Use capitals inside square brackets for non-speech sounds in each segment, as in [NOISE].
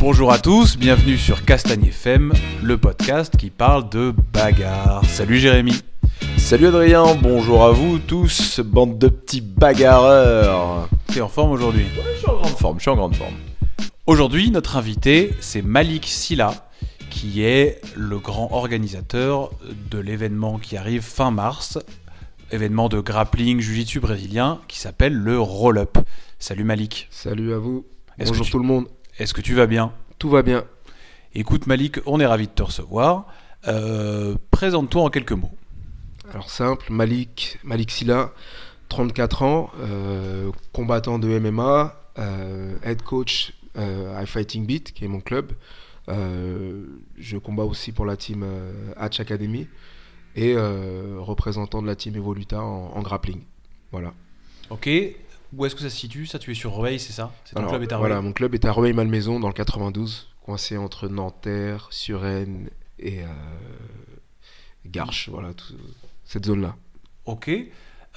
Bonjour à tous, bienvenue sur Castagne FM, le podcast qui parle de bagarre. Salut Jérémy. Salut Adrien, bonjour à vous tous, bande de petits bagarreurs. T'es en forme aujourd'hui? Je suis en grande forme, je suis en grande forme. Aujourd'hui, notre invité, c'est Malik Silla, qui est le grand organisateur de l'événement qui arrive fin mars, événement de grappling jiu-jitsu brésilien qui s'appelle le Roll Up. Salut Malik. Salut à vous. Bonjour tu- tout le monde. Est-ce que tu vas bien? Tout va bien. Écoute Malik, on est ravi de te recevoir. Euh, Présente-toi en quelques mots. Alors simple, Malik, Malik Silla, 34 ans, euh, combattant de MMA, euh, head coach à Fighting Beat, qui est mon club. Je combats aussi pour la team Hatch Academy et représentant de la team Evoluta en, en grappling. Voilà. Ok. Où est-ce que ça se situe Ça, tu es sur Rueil, c'est ça C'est ton Alors, club est à voilà, mon club est à Rueil-Malmaison dans le 92, coincé entre Nanterre, Suresnes et euh, Garches, voilà, tout- cette zone-là. Ok.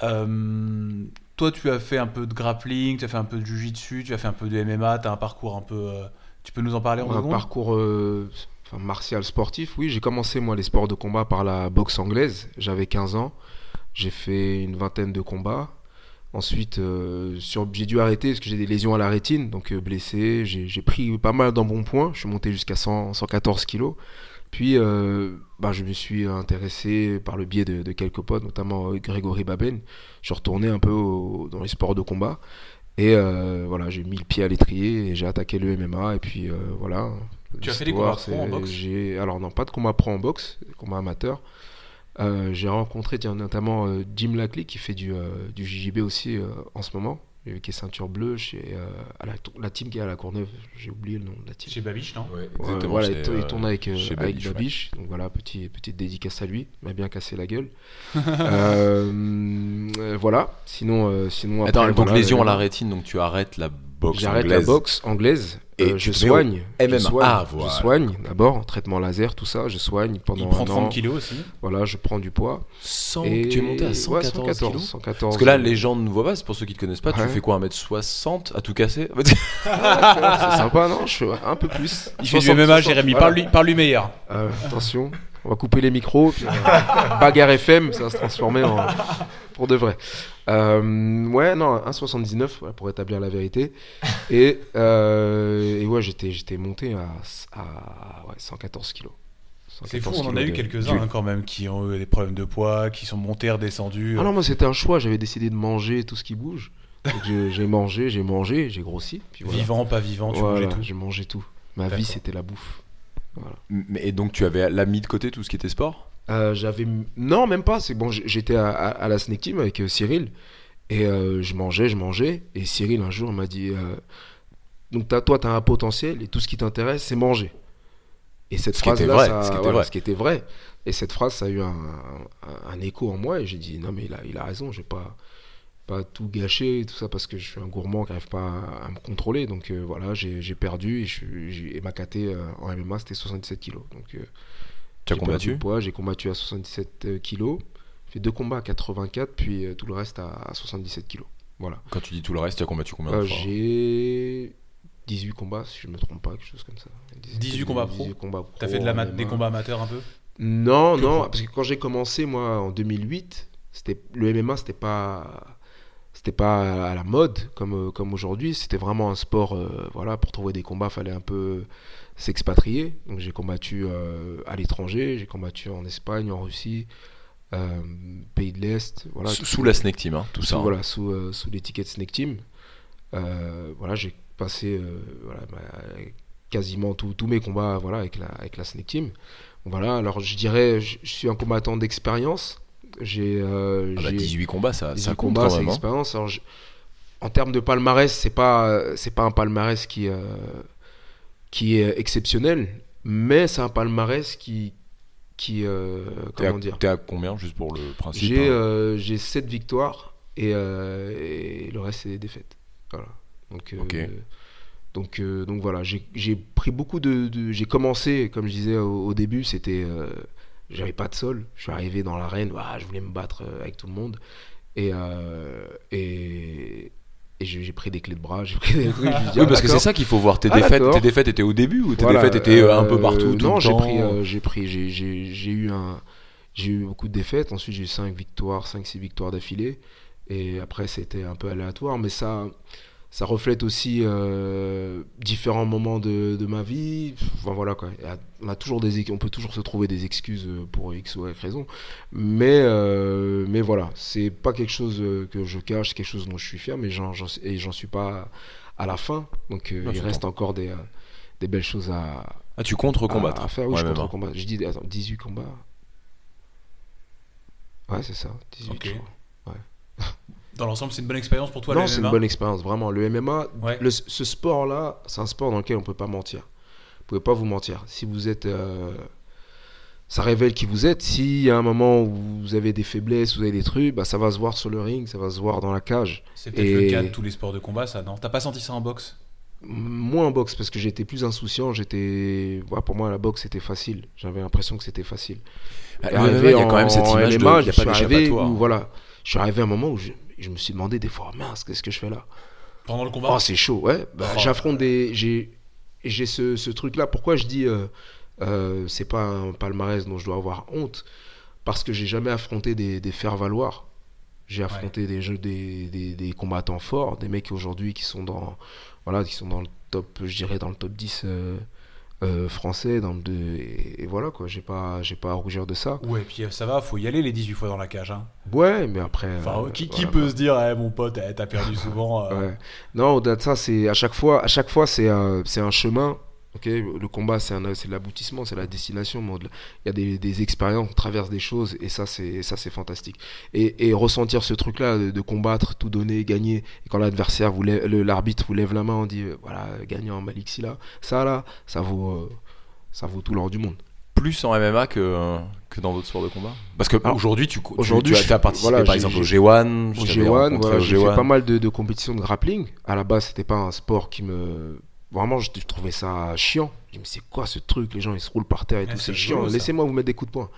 Euh, toi, tu as fait un peu de grappling, tu as fait un peu de jiu-jitsu, tu as fait un peu de MMA, tu as un parcours un peu. euh, Tu peux nous en parler en Un parcours euh, enfin, martial sportif, oui. J'ai commencé, moi, les sports de combat par la boxe anglaise. J'avais 15 ans. J'ai fait une vingtaine de combats. Ensuite, euh, sur- j'ai dû arrêter parce que j'ai des lésions à la rétine, donc euh, blessé. J'ai j'ai pris pas mal d'embonpoint. Je suis monté jusqu'à 100 114 kilos. Puis, euh, bah, je me suis intéressé par le biais de, de quelques potes, notamment Grégory Baben. Je suis retourné un peu au- dans les sports de combat. Et voilà, j'ai mis le pied à l'étrier et j'ai attaqué le MMA. Et puis voilà. Tu as fait des combats pro en boxe? j'ai- Alors, non, pas de combat pro en boxe, amateurs. Euh, j'ai rencontré tiens, notamment euh, Jim Lacley qui fait du, euh, du JJB aussi euh, en ce moment, euh, qui est ceinture bleue chez euh, à la, la team qui est à la Courneuve. J'ai oublié le nom de la team. Chez Babiche, non? Ouais, voilà, il, tourne- il tourne avec, euh, avec Babiche, ouais. Donc voilà, petit, petite dédicace à lui. Il m'a bien cassé la gueule. [LAUGHS] Euh, euh, voilà. Sinon, euh, sinon Attends, après, donc voilà, lésion euh, à la rétine, donc tu arrêtes la boxe J'arrête anglaise. la boxe anglaise. Et euh, tu je soigne. MMA. Je soigne, Ah, je voilà. soigne d'abord, traitement laser, tout ça. Je soigne pendant Il prend un 30 an. kilos aussi. Voilà, je prends du poids. 100, Et- Tu es monté à ouais, 114, 114, kilos 114, Parce que là, les gens ne voient pas, c'est pour ceux qui te connaissent pas, tu Ouais. fais quoi 1m60 à tout casser? [LAUGHS] C'est sympa, non? Je fais un peu plus. Il fait du 60, MMA, 60, Jérémy. voilà. Parle-lui parle meilleur. Euh, attention, on va couper les micros. Puis, euh, bagarre FM, ça va se transformer en. Pour de vrai. Euh, ouais, non, 1,79 voilà, pour établir la vérité. Et, euh, et ouais, j'étais, j'étais monté à, à ouais, 114 kilos. C'est 114 fou, on en a eu quelques-uns hein, quand même qui ont eu des problèmes de poids, qui sont montés, redescendus. Ah non, moi c'était un choix. J'avais décidé de manger tout ce qui bouge. J'ai, mangé, j'ai mangé, j'ai grossi. Puis voilà. Vivant, pas vivant, tu Voilà, mangeais tout. j'ai mangé tout. Ma vie c'était la bouffe. Et donc tu avais la mis de côté tout ce qui était sport? Euh, j'avais non même pas. C'est bon j'étais à, à- à la snake team avec euh, Cyril. Et euh, je mangeais je mangeais. Et Cyril un jour m'a dit donc t'as- toi tu as un potentiel et tout ce qui t'intéresse c'est manger. Et cette Ce phrase là vrai, ça, ce qui voilà, vrai. ce qui était vrai. Et cette phrase ça a eu un, un- un écho en moi et j'ai dit non mais il a, il a raison je vais pas pas tout gâcher et tout ça parce que je suis un gourmand qui n'arrive pas à, à me contrôler donc euh, voilà j'ai j'ai perdu et, je, et ma KT euh, en MMA c'était 77 kilos donc euh, Tu as combattu J'ai combattu à 77 euh, kilos. J'ai fait deux combats à 84, puis euh, tout le reste à, à 77 kilos. Voilà. Quand tu dis tout le reste, tu as combattu combien Euh, de fois j'ai 18 combats, si je me trompe pas, quelque chose comme ça. 18 combats pro 18 combats pro T'as fait de la ma- en des combats amateurs un peu Non, Que non, vous- parce que quand j'ai commencé, moi, en 2008, c'était le MMA, c'était pas c'était pas à la mode comme, euh, comme aujourd'hui. C'était vraiment un sport, euh, voilà, pour trouver des combats, fallait un peu s'expatrier. Donc j'ai combattu euh, à l'étranger, j'ai combattu en Espagne, en Russie, euh, pays de l'Est, voilà. sous, sous la Snake Team, hein, tout sous, ça. hein. voilà, sous, sous l'étiquette Snake Team. Voilà, j'ai passé voilà, bah, quasiment tous tous mes combats voilà, avec, la, avec la Snake Team. Voilà, alors je dirais, je, je suis un combattant d'expérience. J'ai euh, Ah bah, 18 combats, ça, ça 18 compte combats, quand c'est même. hein. Alors, En termes de palmarès, c'est pas c'est pas un palmarès qui euh, qui est exceptionnel, mais c'est un palmarès qui qui euh, à, comment dire t'es à combien, juste pour le principe J'ai hein? euh, j'ai 7 victoires et, et le reste c'est des défaites. Voilà. Donc donc euh, donc voilà, j'ai j'ai pris beaucoup de, de- j'ai commencé comme je disais au, au début, c'était euh, j'avais pas de sol. Je suis arrivé dans l'arène, ouah, je voulais me battre euh, avec tout le monde. Et, euh, et, Et j'ai pris des clés de bras, j'ai pris des trucs. j'ai dit, Oui, ah, parce que c'est ça qu'il faut voir. Tes Ah, défaites, tes défaites étaient au début ou tes Voilà, défaites étaient euh, un peu partout tout Non, j'ai temps pris, euh, j'ai pris, j'ai- j'ai j'ai eu un, j'ai eu beaucoup de défaites. Ensuite, j'ai eu 5 victoires, 5-6 victoires d'affilée. Et après, c'était un peu aléatoire, mais ça, ça reflète aussi euh, différents moments de, de ma vie. Enfin, voilà quoi. On a toujours des, on peut toujours se trouver des excuses euh, pour X ou Y raison. Mais, euh, mais voilà, c'est pas quelque chose euh, que je cache, c'est quelque chose dont je suis fier, mais j'en, j'en- et j'en suis pas à la fin. Donc, euh, Ouais, il reste encore des, des belles choses à, Ah, tu comptes recombattre à, à faire. Oui, Ouais, je compte recombattre. Je dis, attends, 18 combats. Ouais, c'est ça, 18 Ok. je crois. [LAUGHS] Dans l'ensemble, c'est une bonne expérience pour toi, non, c'est une MMA? bonne expérience, vraiment. Le MMA, Ouais. le- ce sport-là, c'est un sport dans lequel on peut pas mentir. Vous pouvez pas vous mentir. Si vous êtes. euh, ça révèle qui vous êtes. Y a un moment où vous avez des faiblesses, vous avez des trucs, bah, ça va se voir sur le ring, ça va se voir dans la cage. C'est peut-être Et- le cas de tous les sports de combat, ça, non? T'as pas senti ça en boxe? Moins en boxe, parce que j'étais plus insouciant. J'étais. ouais, pour moi, la boxe, c'était facile. J'avais l'impression que c'était facile. Bah, il y a quand même cette image de. MMA, Il n'y a je pas suis arrivé d'échappatoire. où, voilà, je suis arrivé à un moment où je, je me suis demandé des fois, mince, qu'est-ce que je fais là? Pendant le combat? Oh, c'est chaud, ouais. Bah, Oh. J'affronte des. J'ai ce, ce truc-là. Pourquoi je dis. euh, euh, c'est pas un palmarès dont je dois avoir honte? Parce que j'ai jamais affronté des, des faire-valoir. J'ai affronté des, jeux, des, des, des combattants forts, des mecs aujourd'hui qui sont dans. Voilà, qui sont dans le top, je dirais, dans le top 10 euh, euh, français. Dans le, de- et, et voilà, quoi. J'ai pas, j'ai pas à rougir de ça. Ouais, puis euh, ça va, faut y aller les 18 fois dans la cage. Hein. Ouais, mais après. Enfin, euh, qui, qui voilà, peut se dire, eh, mon pote, eh, t'as perdu [LAUGHS] souvent euh, Ouais. Non, au-delà de ça, c'est à chaque fois, à chaque fois, c'est c'est un chemin. Ok, le combat, c'est un, c'est l'aboutissement, c'est la destination. il y a des, des expériences, on traverse des choses, et ça, c'est fantastique. Et, et ressentir ce truc-là de, de combattre, tout donner, gagner, et quand l'adversaire l'arbitre vous lève la main, on dit euh, voilà, gagnant Malik Silla, ça là, ça vaut, euh, ça vaut tout l'or du monde. Plus en MMA que, que dans d'autres sports de combat Parce que aujourd'hui, tu, tu, aujourd'hui, tu as, je- t'as participé voilà, par exemple au j'ai- G1. Au je t'avais G1, rencontré voilà, au j'ai G1. fait pas mal de, de compétitions de grappling. À la base, c'était pas un sport qui me. Vraiment, je, trouvais ça chiant. Je me dis, mais c'est quoi ce truc? Les gens, ils se roulent par terre et tout, c'est chiant. Laissez-moi vous mettre des coups de poing.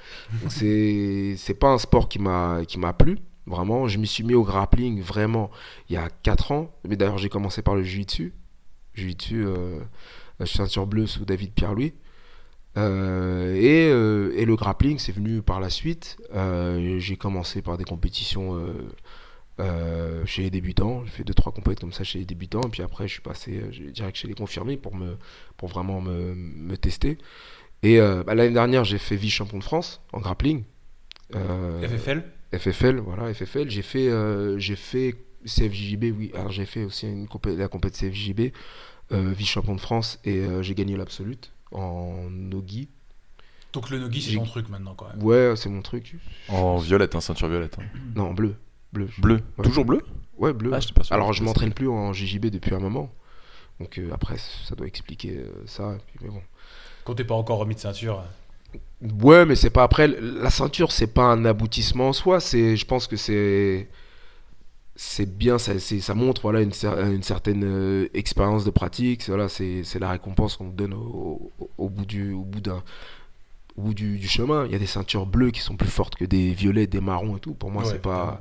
C'est [LAUGHS] c'est pas un sport qui m'a qui m'a plu. Vraiment, je m'y suis mis au grappling vraiment il y a 4 ans. Mais d'ailleurs, j'ai commencé par le jiu-jitsu. Jiu-jitsu, euh, ceinture bleue sous David Pierre-Louis. Euh, et, euh, et le grappling, c'est venu par la suite. Euh, j'ai commencé par des compétitions euh, chez les débutants. J'ai fait 2-3 compétitions comme ça chez les débutants. Et puis après, je suis passé euh, que chez les confirmés pour, me, pour vraiment me, me tester. Et euh, bah, l'année dernière, j'ai fait vice-champion de France en grappling. Euh, FFL FFL, voilà, FFL. J'ai fait, euh, j'ai fait CFJB, oui. Alors j'ai fait aussi une compé- la compétition CFJB, euh, vice-champion de France, et euh, j'ai gagné l'absolute en nogi. Donc le nogi, c'est ton truc maintenant quand même. Ouais, c'est mon truc. En violette, hein, ceinture violette. hein. Non, en bleu. Bleu. Bleu. Ouais. Toujours bleu Ouais, bleu. Ah, j'étais pas. Alors je m'entraîne plus en JJB depuis un moment. Donc euh, après, ça doit expliquer euh, ça. et puis, mais bon. Quand t'es pas encore remis de ceinture. Ouais, mais c'est pas après. La ceinture, c'est pas un aboutissement en soi. C'est, je pense que c'est, c'est bien. Ça, c'est- ça montre voilà une, cer- une certaine euh, expérience de pratique. C'est- Voilà, c'est, c'est la récompense qu'on donne au, au- au bout du, au bout d'un, au bout du, du chemin. Il y a des ceintures bleues qui sont plus fortes que des violets, des marrons et tout. Pour moi, Ouais, c'est pas.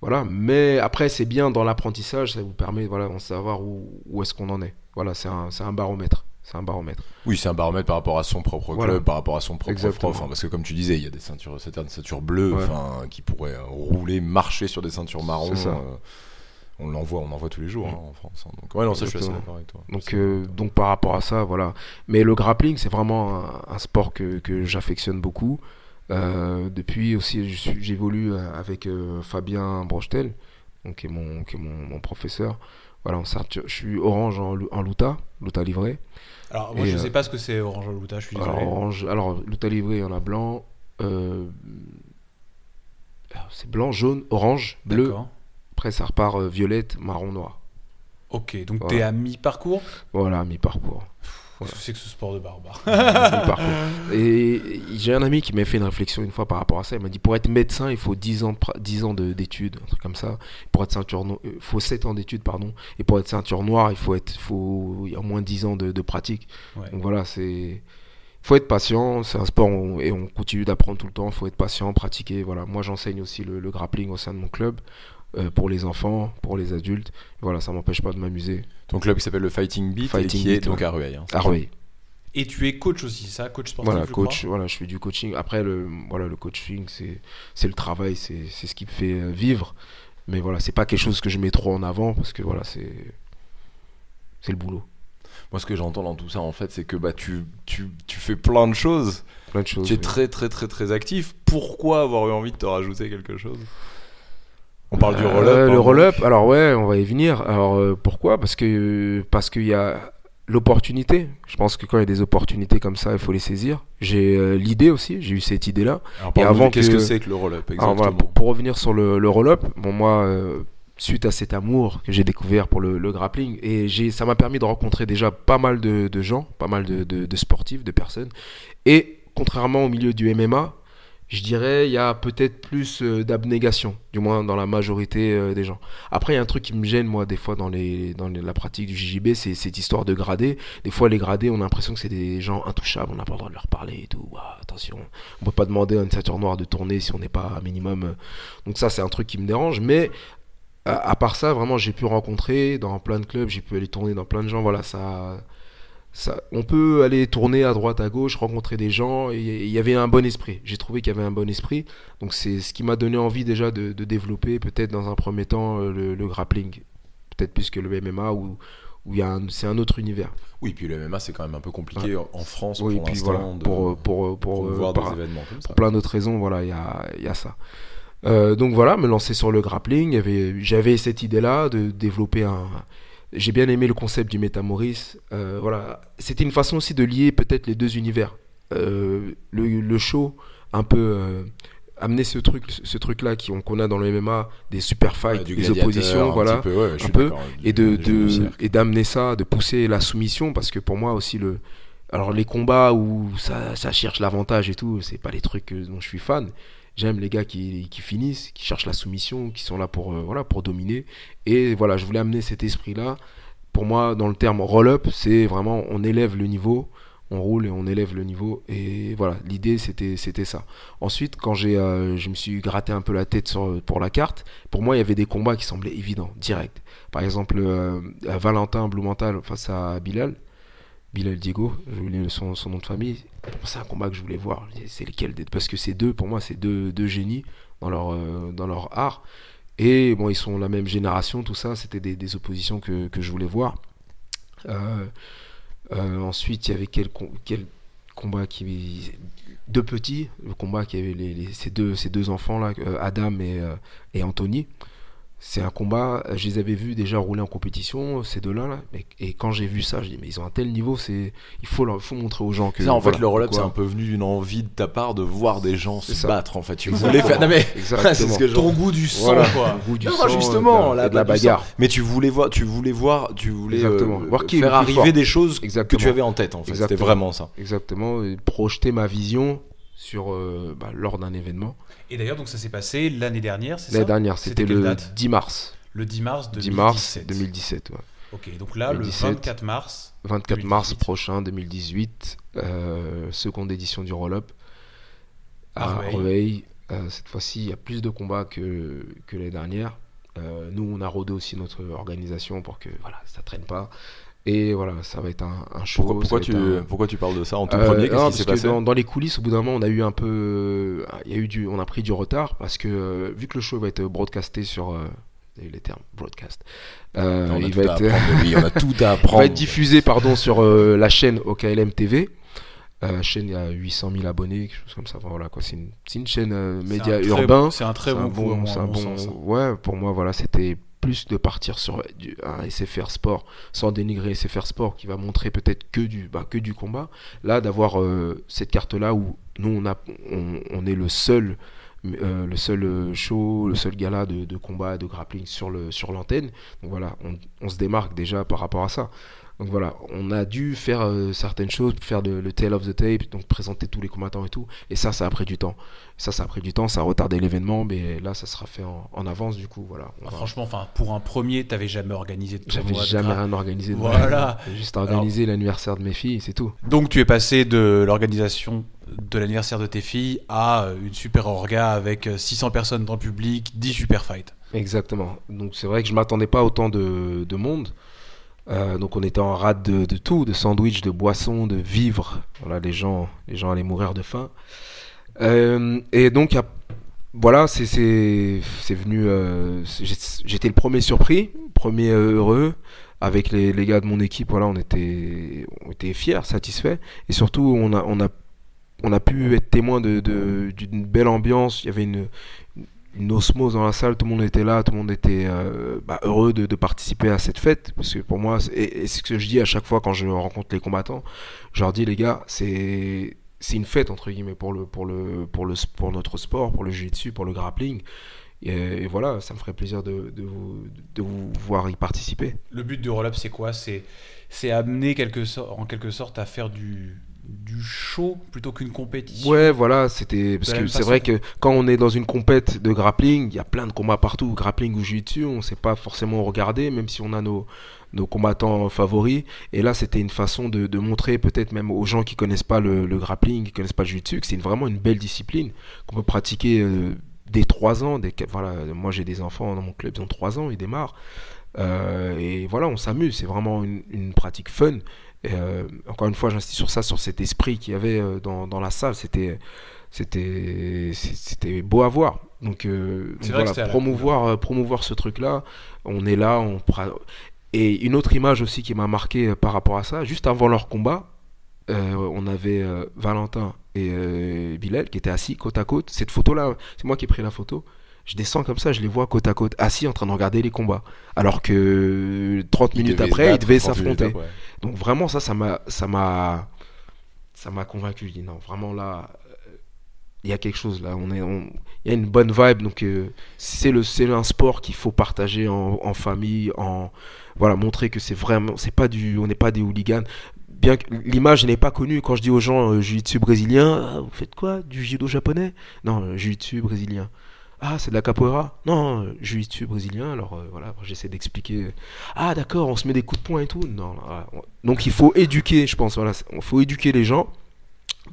Voilà, mais après, c'est bien dans l'apprentissage. Ça vous permet, voilà, de savoir où, où est-ce qu'on en est. Voilà, c'est un, c'est un baromètre. C'est un baromètre. Oui, c'est un baromètre par rapport à son propre club, Voilà. par rapport à son propre Exactement. prof. hein, parce que comme tu disais, il y a des ceintures, certaines ceintures bleues Ouais. qui pourraient euh, rouler, marcher sur des ceintures marron. C'est ça. euh, on l'envoie, on en voit tous les jours hein, en France. hein. Donc ouais, non, ça, je suis assez Exactement. d'accord avec toi. Donc, euh, donc par rapport à ça, voilà. Mais le grappling, c'est vraiment un, un sport que, que j'affectionne beaucoup. Euh, depuis aussi, je suis- j'évolue euh, avec euh, Fabien Brochetel, donc, qui est, mon, qui est mon, mon professeur. Voilà, en ceinture- je suis orange en, en Luta, Luta livré. Alors moi Et, je sais pas ce que c'est Orange Louta, je suis désolé. Alors, orange, alors Luta livré, il y en a blanc. euh, c'est blanc, jaune, orange, bleu. Après, ça repart euh, violette, marron, noir. Ok, donc Voilà. t'es à mi-parcours Voilà, mi-parcours. Qu'est-ce que c'est que ce sport de barbare. [LAUGHS] Et j'ai un ami qui m'a fait une réflexion une fois par rapport à ça. Il m'a dit pour être médecin, il faut 10 ans, de pra- 10 ans de- d'études, un truc comme ça. Pour être ceinture no- euh, faut 7 ans d'études, pardon. Et pour être ceinture noire, il faut être, faut, il y a au moins 10 ans de, de pratique. Ouais. Donc voilà, c'est. faut être patient, c'est un sport où- et on continue d'apprendre tout le temps. Il faut être patient, pratiquer. Voilà. Moi, j'enseigne aussi le, le grappling au sein de mon club. Euh, pour les enfants, pour les adultes. Voilà, ça m'empêche pas de m'amuser. Ton club qui s'appelle le Fighting Beat Fighting et qui est Beat, donc ouais. à Rueil. hein. À Rueil. Et tu es coach aussi, ça, coach sportif. Voilà, je coach, crois voilà, je fais du coaching. Après, le, voilà, le coaching, c'est, c'est le travail, c'est, c'est ce qui me fait euh, vivre. Mais voilà, c'est pas quelque chose que je mets trop en avant parce que voilà, c'est, c'est le boulot. Moi, ce que j'entends dans tout ça, en fait, c'est que bah, tu, tu, tu fais plein de choses. Plein de choses. Tu es oui. très, très, très, très actif. Pourquoi avoir eu envie de te rajouter quelque chose? On parle du Euh, roll-up. hein, le roll-up, alors ouais, on va y venir. Alors euh, pourquoi? Parce que parce qu'il y a l'opportunité. Je pense que quand il y a des opportunités comme ça, il faut les saisir. J'ai euh, l'idée aussi, j'ai eu cette idée-là. Alors, parle-nous avant qu'est-ce que, c'est que le roll-up Alors exactement voilà, pour, pour revenir sur le, le roll-up, bon moi, suite à cet amour que j'ai découvert pour le, le grappling, et j'ai, ça m'a permis de rencontrer déjà pas mal de, de gens, pas mal de, de- de sportifs, de personnes. Et contrairement au milieu du MMA, je dirais il y a peut-être plus euh, d'abnégation, du moins dans la majorité euh, des gens. Après, il y a un truc qui me gêne moi des fois dans, la pratique du JJB, c'est cette histoire de gradés. Des fois, les gradés, on a l'impression que c'est des gens intouchables, on n'a pas le droit de leur parler et tout. Attention, on peut pas demander à une ceinture noire de tourner si on n'est pas minimum. euh, donc ça, c'est un truc qui me dérange. Mais à, à part ça, vraiment, j'ai pu rencontrer dans plein de clubs, j'ai pu aller tourner dans plein de gens. Voilà, ça, ça, on peut aller tourner à droite, à gauche, rencontrer des gens. Et il y avait un bon esprit. J'ai trouvé qu'il y avait un bon esprit. Donc c'est ce qui m'a donné envie déjà de, de développer, peut-être dans un premier temps, euh, le, le grappling. Peut-être plus que le MMA où, c'est un autre univers. Oui, puis le MMA, c'est quand même un peu compliqué en- en France Oui, pour puis voilà, de pour, pour, pour, euh, voir par- des événements comme ça. pour plein d'autres raisons, voilà, il y a, il y a ça. Euh, donc voilà, me lancer sur le grappling, j'avais cette idée-là de développer un... J'ai bien aimé le concept du Métamoris. Euh, voilà, c'était une façon aussi de lier peut-être les deux univers. Euh, le, le show, un peu euh, amener ce truc, ce truc-là qui- qu'on a dans le MMA, des super fights, Ouais, des oppositions, un voilà peu, ouais, un peu, et de, et d'amener ça, de pousser la soumission parce que pour moi aussi le alors les combats où ça, ça cherche l'avantage et tout, c'est pas les trucs dont je suis fan. J'aime les gars qui, qui finissent, qui cherchent la soumission, qui sont là pour euh, voilà pour dominer. Et voilà, je voulais amener cet esprit-là. Pour moi, dans le terme roll-up, c'est vraiment on élève le niveau, on roule et on élève le niveau. Et voilà, l'idée c'était ça. Ensuite, quand euh, je me suis gratté un peu la tête pour la carte, pour moi il y avait des combats qui semblaient évidents, directs. Par exemple, euh, Valentin Blumenthal face à Bilal. Bilal Diego, j'ai oublié son, son nom de famille. C'est un combat que je voulais voir. C'est lequel Parce que c'est deux, pour moi, c'est deux, génies dans leur, euh, dans leur art. Et bon, ils sont la même génération, tout ça. C'était des, oppositions que, que je voulais voir. Euh, euh, ensuite, il y avait quel, com- quel combat qui. Deux petits, le combat qui avait ces, deux, ces deux enfants-là, Adam et, et Anthony. C'est un combat, euh, je les avais vus déjà rouler en compétition, ces deux-là. Là, et, et quand j'ai vu ça, je dis, mais ils ont un tel niveau, c'est il faut, leur, faut montrer aux gens que. Ça, en voilà, fait, le roll-up, c'est un peu venu d'une envie de ta part de voir des gens se ça. battre. En fait, tu voulais faire. Non, mais Exactement. [LAUGHS] c'est ce que Ton goût du sang, Voilà, quoi. le goût du Non, sang, justement, et de là, la, bagarre. Mais tu voulais voir, tu voulais voir, tu voulais euh. Voir qui est faire arriver fort. des choses que Exactement. tu avais en tête. En fait, c'était vraiment ça. Exactement, et projeter ma vision sur euh, bah, lors d'un événement. Et d'ailleurs, donc ça s'est passé l'année dernière, c'est ça? L'année dernière, C'était le date? 10 mars. Le 10 mars 10 2017. mars 2017. ouais. Ok, donc là, le 2017. 24 mars. 24 mars 2018. prochain, 2018, euh, seconde édition du roll-up À. Rueil. Euh, cette fois-ci, il y a plus de combats que, que l'année dernière. Nous, on a rodé aussi notre organisation pour que voilà, ça traîne pas. Et voilà, ça va être un, un show. Pourquoi, tu, un- pourquoi tu parles de ça en tout Euh, premier non, Qu'est-ce parce qui s'est que passé dans, dans les coulisses, au bout d'un moment, on a eu un peu, euh, il y a eu du, on a pris du retard parce que euh, vu que le show va être broadcasté sur, euh, vous avez les termes broadcast, euh, On il tout va à être, apprendre, [LAUGHS] oui, on a tout à il va être diffusé pardon sur euh, la chaîne OKLM TV. Euh, la chaîne il y a 800 000 abonnés, quelque chose comme ça. Enfin, voilà quoi, c'est une, c'est une chaîne euh, média un urbain. C'est un très bon à à bon- sens. hein. Ouais, pour moi, voilà, c'était plus de partir sur du, un SFR Sport sans dénigrer SFR Sport qui va montrer peut-être que du, bah, que du combat. Là, d'avoir euh, cette carte-là où nous, on, a, on, on est le seul. euh, le seul euh, show, le seul gala de, de combat, de grappling sur le sur l'antenne. Donc voilà, on se démarque déjà par rapport à ça. Donc voilà, on a dû faire euh, certaines choses, faire le, le tail of the tape, donc présenter tous les combattants et tout. Et ça, ça a pris du temps. Ça, ça a pris du temps, ça a retardé l'événement, mais là, ça sera fait en, en avance du coup. Voilà. Ah, va- franchement, enfin, pour un premier, t'avais jamais organisé de J'avais jamais rien organisé. de Voilà. J'ai Juste organisé l'anniversaire de mes filles, c'est tout. Donc tu es passé de l'organisation de l'anniversaire de tes filles à euh, une super orga avec euh, 600 personnes dans le public, 10 super fights. Exactement. Donc c'est vrai que je m'attendais pas autant de, de monde. Euh, donc on était en rade de, de tout, de sandwich, de boissons, de vivres. Voilà, les gens, les gens allaient mourir de faim. Euh, et donc voilà, c'est venu. euh, J'étais le premier surpris, premier heureux. Avec les, les gars de mon équipe, voilà, on était on était fiers, satisfaits. Et surtout, on a on a on a pu être témoin de de- d'une belle ambiance. Il y avait une une osmose dans la salle, tout le monde était là, tout le monde était euh, bah, heureux de, participer à cette fête. Parce que pour moi, et, c'est ce que je dis à chaque fois quand je rencontre les combattants, je leur dis les gars, c'est c'est une fête entre guillemets pour le pour le pour le pour notre sport, pour le jiu-jitsu, pour le grappling. Et, voilà, ça me ferait plaisir de, de, vous, de vous voir y participer. Le but du roll-up, c'est quoi? C'est amener en quelque sorte à faire du, du show plutôt qu'une compétition. Ouais, voilà, c'était parce que c'est vrai que quand on est dans une compète de grappling, il y a plein de combats partout, grappling ou jiu-jitsu, on sait pas forcément regarder, même si on a nos nos combattants favoris. Et là, c'était une façon de, de montrer peut-être même aux gens qui connaissent pas le, le grappling, qui connaissent pas le jiu-jitsu, que c'est vraiment une belle discipline qu'on peut pratiquer euh, dès 3 ans. Dès, voilà, moi j'ai des enfants dans mon club, ils ont 3 ans, ils démarrent. Euh, et voilà, on s'amuse, c'est vraiment une, une pratique fun. Et, euh, encore une fois, j'insiste sur ça, sur cet esprit qu'il y avait euh, dans, dans la salle. C'était, c'était, c'est- c'était beau à voir. Donc, euh, C'est donc vrai que voilà, promouvoir, euh, promouvoir ce truc-là. On est là, on et une autre image aussi qui m'a marqué par rapport à ça, juste avant leur combat, euh, on avait Valentin et Bilal qui étaient assis côte à côte. Cette photo-là, c'est moi qui ai pris la photo. Je descends comme ça, je les vois côte à côte, assis en train de regarder les combats. Alors que 30 Ils minutes après, ils devaient 30 minutes s'affronter. Donc vraiment ça, ça m'a, ça m'a, ça m'a convaincu. Je dis non, vraiment là, il y a quelque chose là. On est, on- il y a une bonne vibe. Donc euh, c'est le, c'est un sport qu'il faut partager en, en famille, en voilà, montrer que c'est vraiment, c'est pas du, on n'est pas des hooligans. Bien que l'image n'est pas connue quand je dis aux gens euh, jiu-jitsu brésilien, Ah, vous faites quoi? Du judo japonais? Non, euh, jiu-jitsu brésilien. Ah, c'est de la capoeira Non, euh, jiu-jitsu brésilien. Alors euh, voilà, j'essaie d'expliquer. Ah, d'accord, on se met des coups de poing et tout. Non, donc il faut éduquer, je pense. Voilà, il faut éduquer les gens.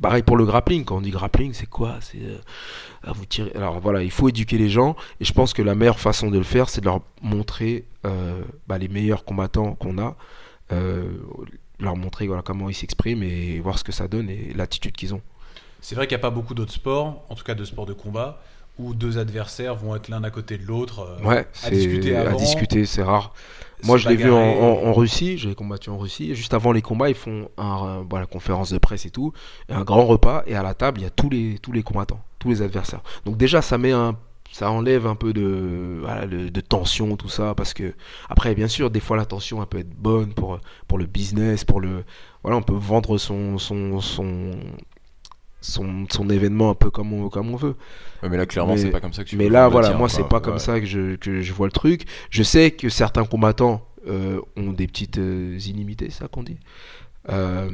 Pareil pour le grappling. Quand on dit grappling, c'est quoi? C'est euh, vous tirez. Alors voilà, il faut éduquer les gens. Et je pense que la meilleure façon de le faire, c'est de leur montrer euh, bah, les meilleurs combattants qu'on a. leur montrer comment ils s'expriment et voir ce que ça donne et l'attitude qu'ils ont. C'est vrai qu'il n'y a pas beaucoup d'autres sports, en tout cas de sports de combat, où deux adversaires vont être l'un à côté de l'autre. euh, Ouais, à discuter à avant, discuter, c'est rare. Moi, je l'ai vu en, bagarrer. en- en Russie, j'ai combattu en Russie. et juste avant les combats, ils font un, un- voilà, conférence de presse et tout, et un grand repas, et à la table, il y a tous les, tous les combattants, tous les adversaires. Donc déjà, ça met un, ça enlève un peu de, voilà, de, de tension, tout ça, parce que après, bien sûr, des fois, la tension, elle peut être bonne pour, pour le business, pour le, voilà, on peut vendre son, son, son, son, son événement un peu comme on, comme on veut. Ouais, mais là, clairement, c'est pas comme ça que tu Mais là, voilà, moi, c'est pas comme ça que je, que je vois le truc. Je sais que certains combattants euh, ont des petites euh, inimités, c'est ça qu'on dit. Euh,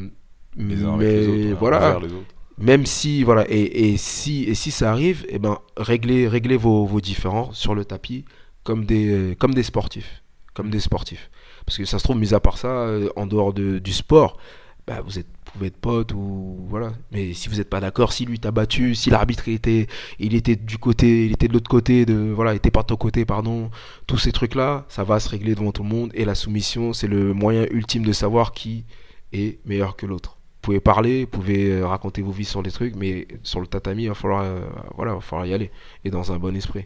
Les uns mais avec les autres, ouais, voilà, envers les autres. même si voilà, et, et si et si ça arrive, eh ben réglez réglez vos, vos différends sur le tapis comme des comme des sportifs, comme des sportifs. Parce que ça se trouve, mis à part ça, euh, en dehors de, du sport, bah, vous êtes vous pouvez être potes ou voilà. Mais si vous n'êtes pas d'accord, si lui t'a battu, si l'arbitre il était il était du côté, il était de l'autre côté de voilà, il était pas de ton côté, pardon. Tous ces trucs là, ça va se régler devant tout le monde. Et la soumission, c'est le moyen ultime de savoir qui est meilleur que l'autre. Vous pouvez parler, vous pouvez euh, raconter vos vies sur des trucs, mais sur le tatami, il va falloir, euh, voilà, il va falloir y aller et dans un bon esprit.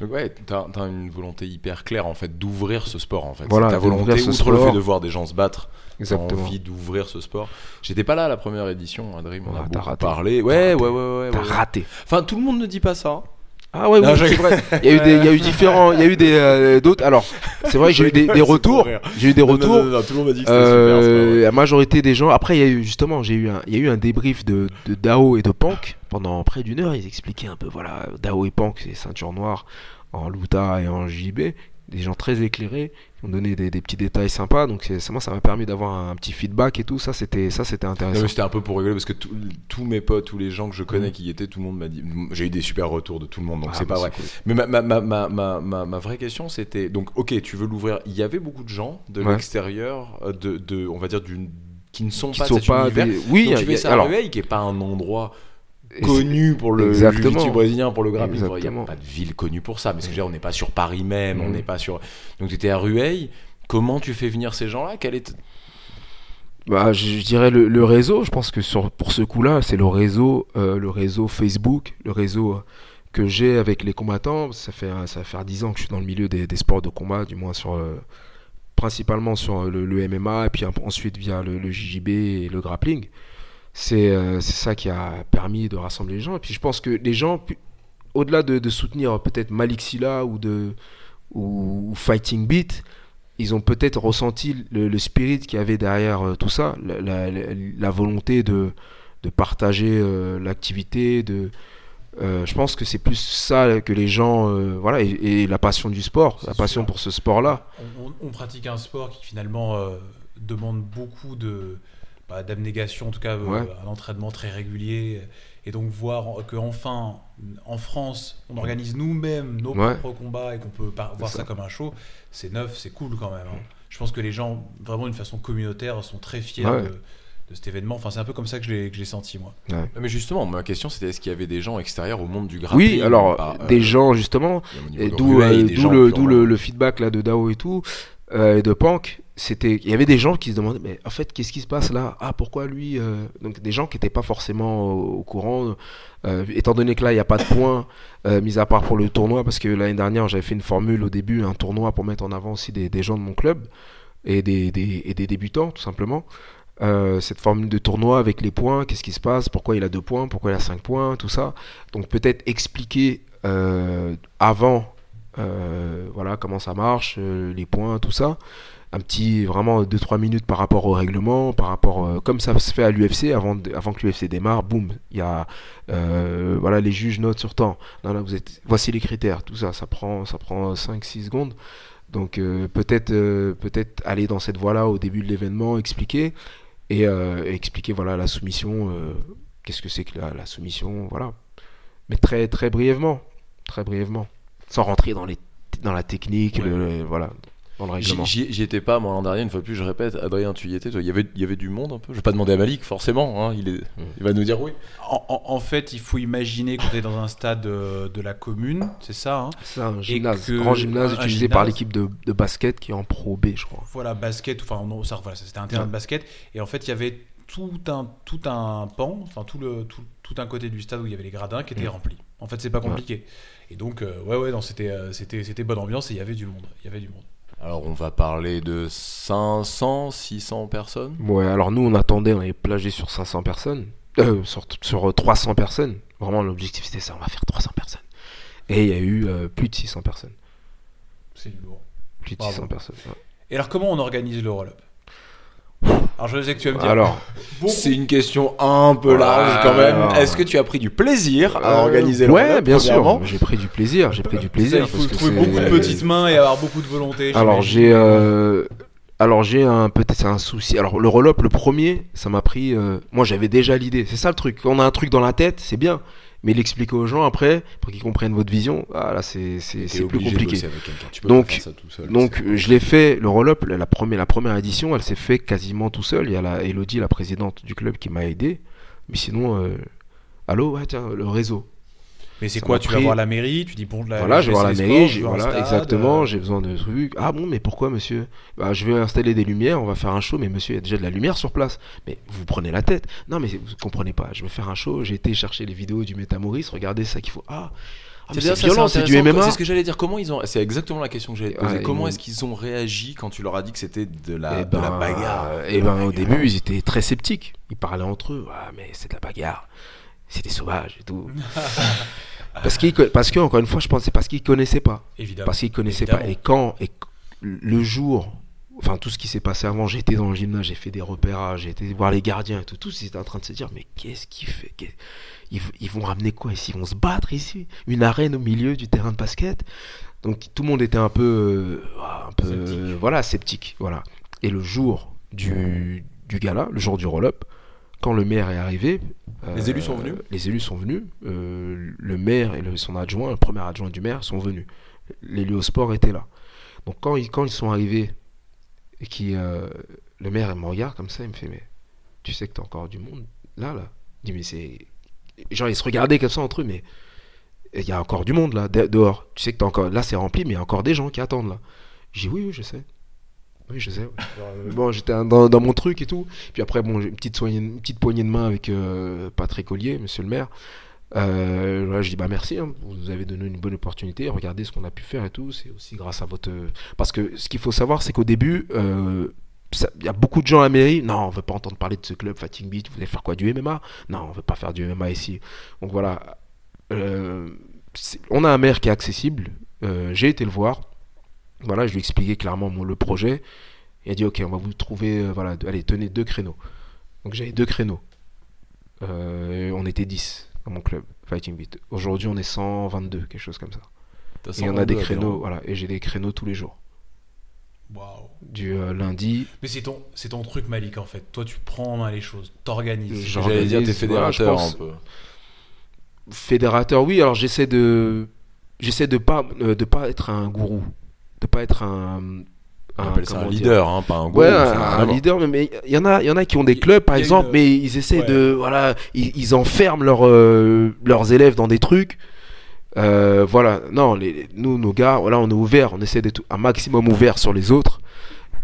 Donc ouais, t'as as une volonté hyper claire en fait d'ouvrir ce sport en fait. Voilà, ta volonté outre le fait de voir des gens se battre, Exactement. envie d'ouvrir ce sport. J'étais pas là à la première édition, hein, Dream, on Ah, a beaucoup raté. parlé. Ouais, raté. ouais, ouais, ouais, T'as ouais. raté. Enfin, tout le monde ne dit pas ça. Ah ouais, Non, oui, je- c'est vrai. Il y a eu des, il y a eu différents, il y a eu des euh, d'autres. Alors, c'est vrai j'ai eu des, des retours. J'ai eu des retours. Non, non, tout le monde m'a dit que c'était Euh, super. la majorité des gens. Après, il y a eu justement, j'ai eu un, il y a eu un débrief de, de Dao et de Pank pendant près d'une heure. Ils expliquaient un peu, voilà, Dao et Pank, c'est ceinture noire en Luta et en JB. des gens très éclairés, ont donné des, des petits détails sympas. Donc moi, ça m'a permis d'avoir un petit feedback et tout. Ça, c'était ça, c'était intéressant. C'était un peu pour rigoler parce que tout- tous mes potes, tous les gens que je connais Mhm. qui y étaient, tout le monde m'a dit. J'ai eu des super retours de tout le monde, donc Ah, c'est bah, pas vrai. cool. Mais ma, ma, ma, ma, ma, ma- ma vraie question, c'était donc, ok, tu veux l'ouvrir. Il y avait beaucoup de gens de Ouais. l'extérieur, euh, de, de, on va dire, d'une qui ne sont Qui pas sont cet pas univers. des- Oui, donc tu y fais ça alors, qui est pas un endroit connu pour le jiu-jitsu brésilien, pour le grappling. Il n'y a pas de ville connue pour ça. Mais ce que je veux dire, on n'est pas sur Paris même, on Mhm. n'est pas sur. Donc tu étais à Rueil. Comment tu fais venir ces gens-là? Quel est Bah, je, je dirais le, le réseau. Je pense que sur, pour ce coup-là, c'est le réseau, euh, le réseau Facebook, le réseau euh, que j'ai avec les combattants. Ça fait ça va faire 10 ans que je suis dans le milieu des, des sports de combat, du moins sur euh, principalement sur le, le MMA et puis ensuite via le, le JJB et le grappling. C'est euh, c'est ça qui a permis de rassembler les gens. Et puis je pense que les gens, au-delà de, de soutenir peut-être Malik Silla ou de ou, ou Fighting Beat, ils ont peut-être ressenti le, le spirit qu'il y avait derrière euh, tout ça, la, la- la- la volonté de, de partager euh, l'activité, de euh, je pense que c'est plus ça que les gens euh, voilà et, et la passion du sport, la passion sûr. pour ce sport-là. On, on- on pratique un sport qui finalement euh, demande beaucoup de bah, d'abnégation, en tout cas euh, Ouais. un entraînement très régulier. Et donc voir que enfin en France, on organise nous-mêmes nos Ouais. propres combats et qu'on peut voir ça. ça. comme un show, c'est neuf, c'est cool quand même. hein. Je pense que les gens, vraiment d'une façon communautaire, sont très fiers Ouais. de, de cet événement. Enfin, c'est un peu comme ça que je l'ai senti moi. Mais justement, ma question c'était est-ce qu'il y avait des gens extérieurs au monde du grappling Oui, alors Bah, euh, des gens justement d'où euh, des d'où le, le, le feedback là de Dao et tout, euh, et de Pank. Il y avait des gens qui se demandaient, mais en fait, qu'est-ce qui se passe là? Ah, pourquoi lui euh, Donc des gens qui n'étaient pas forcément au, courant, euh, étant donné que là, il n'y a pas de points, euh, mis à part pour le tournoi, parce que l'année dernière, j'avais fait une formule au début, un tournoi pour mettre en avant aussi des, gens de mon club et des, des, et des débutants, tout simplement. Cette formule de tournoi avec les points, qu'est-ce qui se passe, pourquoi il a deux points, pourquoi il a cinq points, tout ça. Donc peut-être expliquer avant, voilà comment ça marche, les points, tout ça. Un petit, vraiment 2-3 minutes par rapport au règlement, par rapport, euh, comme ça se fait à l'UFC, avant, de- avant que l'UFC démarre, boum, il y a, euh, voilà, les juges notent sur temps. Non, là, vous êtes, voici les critères, tout ça, ça prend, ça prend 5-6 secondes. Donc euh, peut-être, peut-être aller dans cette voie-là au début de l'événement, expliquer et expliquer voilà la soumission, qu'est-ce que c'est que la, la soumission, voilà. Mais très très brièvement, très brièvement, sans rentrer dans les dans la technique, Ouais. le- le- voilà, dans le J'y règlement. j'y- j'y étais pas moi l'an dernier, une fois de plus je répète, Adrien tu y étais, toi, il y avait, il y avait du monde un peu. Je vais pas demander à Malik forcément, hein, il, est, il va nous dire oui. En, en- en fait, il faut imaginer qu'on est dans un stade euh, de la commune, c'est ça. hein C'est un gymnase, que- grand gymnase un utilisé par gymnase. l'équipe de, de basket qui est en Pro B, je crois. Voilà, basket, enfin non, ça, voilà, c'était un terrain de basket. Et en fait, il y avait tout un, tout un pan, enfin tout, le, tout, tout un côté du stade où il y avait les gradins qui étaient Mm. remplis. En fait, c'est pas compliqué. Et donc, euh, ouais, ouais, non, c'était, euh, c'était, c'était bonne ambiance et il y avait du monde. Il y avait du monde. Alors on va parler de 500, 600 personnes. Ouais, alors nous on attendait, on avait plagé sur 500 personnes, euh, sur, sur 300 personnes. Vraiment l'objectif c'était ça, on va faire 300 personnes. Et il y a eu euh, plus de 600 personnes. C'est lourd. Plus de Bravo. 600 personnes. ouais. Et alors, comment on organise le roll-up? Alors, je sais que tu vas me dire. Alors, C'est une question un peu large quand même. Alors. Est-ce que tu as pris du plaisir à euh, organiser le Ouais, bien sûr. J'ai pris du plaisir, j'ai pris du plaisir. il faut parce trouver beaucoup de petites mains et avoir beaucoup de volonté. Alors j'ai euh, alors j'ai un peut-être un souci. Alors le roll-up le premier, ça m'a pris euh, moi j'avais déjà l'idée. C'est ça le truc. Quand on a un truc dans la tête, c'est bien, mais l'expliquer aux gens après pour qu'ils comprennent votre vision, ah là c'est plus compliqué. Tu peux Donc- pas faire ça tout seul. Donc C'est- je l'ai fait le roll-up la, la première la première édition, elle s'est fait quasiment tout seul. Il y a la Elodie la présidente du club qui m'a aidé. Mais sinon euh, allô? Ouais tiens le réseau. Mais c'est quoi Tu vas voir la mairie, tu dis bon, là, Voilà, je vais voir la mairie, sports, voilà, stade, exactement, euh, j'ai besoin de trucs. Ah bon, mais pourquoi, monsieur? Bah, Je vais installer des lumières, on va faire un show, mais monsieur, il y a déjà de la lumière sur place. Mais vous prenez la tête. Non, mais vous comprenez pas, je vais faire un show, j'ai été chercher les vidéos du Métamoris, regardez ça qu'il faut. Ah, ah, c'est violent, c'est du. MMA. C'est ce que j'allais dire. Comment ils ont. C'est exactement la question que j'allais te poser. Ouais, ils Comment est-ce qu'ils ont réagi quand tu leur as dit que c'était de la, Eh de la ben, bagarre? Et ben, au début, ils étaient très sceptiques. Ils parlaient entre eux. Ah, mais c'est de la bagarre. C'était sauvage et tout. [LAUGHS] parce, qu'ils co- parce que, encore une fois, je pense que c'est parce qu'ils connaissaient pas. Évidemment. Parce qu'ils connaissaient Évidemment. pas. Et quand et le jour enfin tout ce qui s'est passé avant, j'étais dans le gymnase, j'ai fait des repérages, j'ai été voir les gardiens et tout. Tous ils étaient en train de se dire, mais qu'est-ce qu'il fait? Ils, ils vont ramener quoi? Ici Ils vont se battre ici? Une arène au milieu du terrain de basket? Donc tout le monde était un peu, euh, un peu Sceptique. voilà, sceptique. Voilà. Et le jour du, du gala, le jour du roll-up, quand le maire est arrivé. Les élus sont venus Les élus sont venus. euh, le maire et le- son adjoint, le premier adjoint du maire, sont venus. L'élu au sport était là. Donc quand ils, quand ils sont arrivés, et qui, euh, le maire il me regarde comme ça, il me fait Mais tu sais que t'as encore du monde là, là Il dit Mais c'est. Genre, ils se regardaient comme ça entre eux, mais il y a encore du monde là, de- dehors. Tu sais que t'as encore. Là, c'est rempli, mais il y a encore des gens qui attendent là. J'ai dit Oui, oui, je sais. Oui, je sais. ouais. [LAUGHS] Euh, bon, j'étais dans, dans mon truc et tout. Puis après, bon, j'ai une petite, soignée- une petite poignée de main avec euh, Patrick Ollier, monsieur le maire. Euh, voilà, je dis bah merci, hein, vous nous avez donné une bonne opportunité. Regardez ce qu'on a pu faire et tout. C'est aussi grâce à votre. Parce que ce qu'il faut savoir, c'est qu'au début, il y a beaucoup de gens à la mairie. Non, on veut pas entendre parler de ce club Fighting Beat. Vous voulez faire quoi du MMA Non, on veut pas faire du MMA ici. Donc voilà. On a un maire qui est accessible. J'ai été le voir. Voilà, je lui ai expliqué clairement mon- le projet. Il a dit ok, on va vous trouver. euh, voilà, allez, tenez deux créneaux. Donc j'avais deux créneaux. Euh, on était 10 dans mon club Fighting Beat. Aujourd'hui, on est 122, quelque chose comme ça. Il y en a 122 des créneaux, voilà. Et j'ai des créneaux tous les jours. Waouh. Du euh, lundi. Mais c'est ton, c'est ton truc, Malik, en fait. Toi, tu prends en main les choses, t'organises. J'allais dire, t'es voilà, fédérateur pense. un peu. Fédérateur, oui. Alors j'essaie de, j'essaie de pas, euh, de pas être un gourou, de pas être un. On un- appelle ça un comment dire, leader, hein, pas un gourou. Ouais, un, leader, mais- il y en a, il y en a qui ont des clubs, par exemple, une- mais ils essaient Ouais. de, voilà, ils, ils enferment leurs euh, leurs élèves dans des trucs. Euh, voilà, non, les, nous, nos gars, voilà, on est ouvert, on essaie d'être un maximum ouvert sur les autres.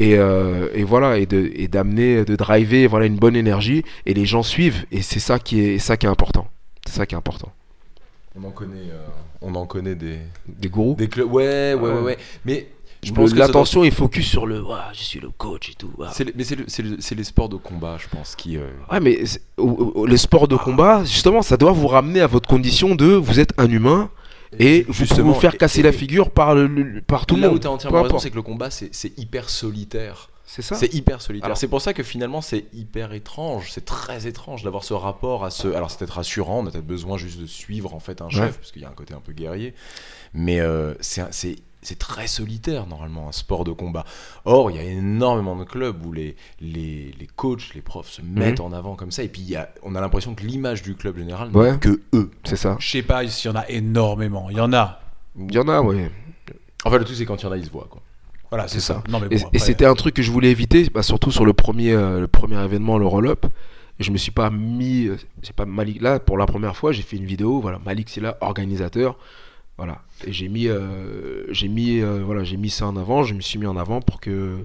Et, euh, et voilà, et de- et d'amener, de driver, voilà, une bonne énergie, et les gens suivent, et c'est ça qui est, ça qui est important. C'est ça qui est important. On en connaît, euh, on en connaît des, Des gourous. des clubs. Ouais, ouais, ouais, Ouais. ouais. Mais je Le- pense que doit- l'attention est focus sur le, je suis le coach et tout. le- mais c'est le- c'est le- c'est les sports de combat, je pense, qui. euh, Ouais, mais les sports de combat, justement, ça doit vous ramener à votre condition de vous êtes un humain et vous pouvez Justement, vous faire et- casser et- la figure par, le, le- par tout le là monde. où tu as entièrement raison, c'est que le combat, c'est c'est hyper solitaire. C'est ça. C'est hyper solitaire. Alors- c'est pour ça que finalement, c'est hyper étrange. C'est très étrange d'avoir ce rapport à ce. Alors, c'est peut-être rassurant, on a peut-être besoin juste de suivre en fait un chef, Ouais. parce qu'il y a un côté un peu guerrier. Mais euh, c'est un- c'est. C'est très solitaire normalement un sport de combat. Or, il y a énormément de clubs où les, les, les coachs, les profs se mettent en avant comme ça. Et puis, il y a, on a l'impression que l'image du club général n'est Ouais. que eux. C'est ça. Je sais pas s'il y en a énormément. Il y en a. Il y en a, ouais. Enfin, le truc, c'est quand il y en a, ils se voient. Quoi. Voilà, c'est C'est ça. ça. Non, mais Et, bon, et après, c'était un truc que je voulais éviter, bah, surtout sur le premier, euh, le premier événement, le roll-up. Je me suis pas mis, euh, j'ai pas Malik là pour la première fois, j'ai fait une vidéo, voilà, Malik c'est là, organisateur, voilà. Et j'ai mis, euh, j'ai mis, euh, voilà, j'ai mis ça en avant, je me suis mis en avant pour que,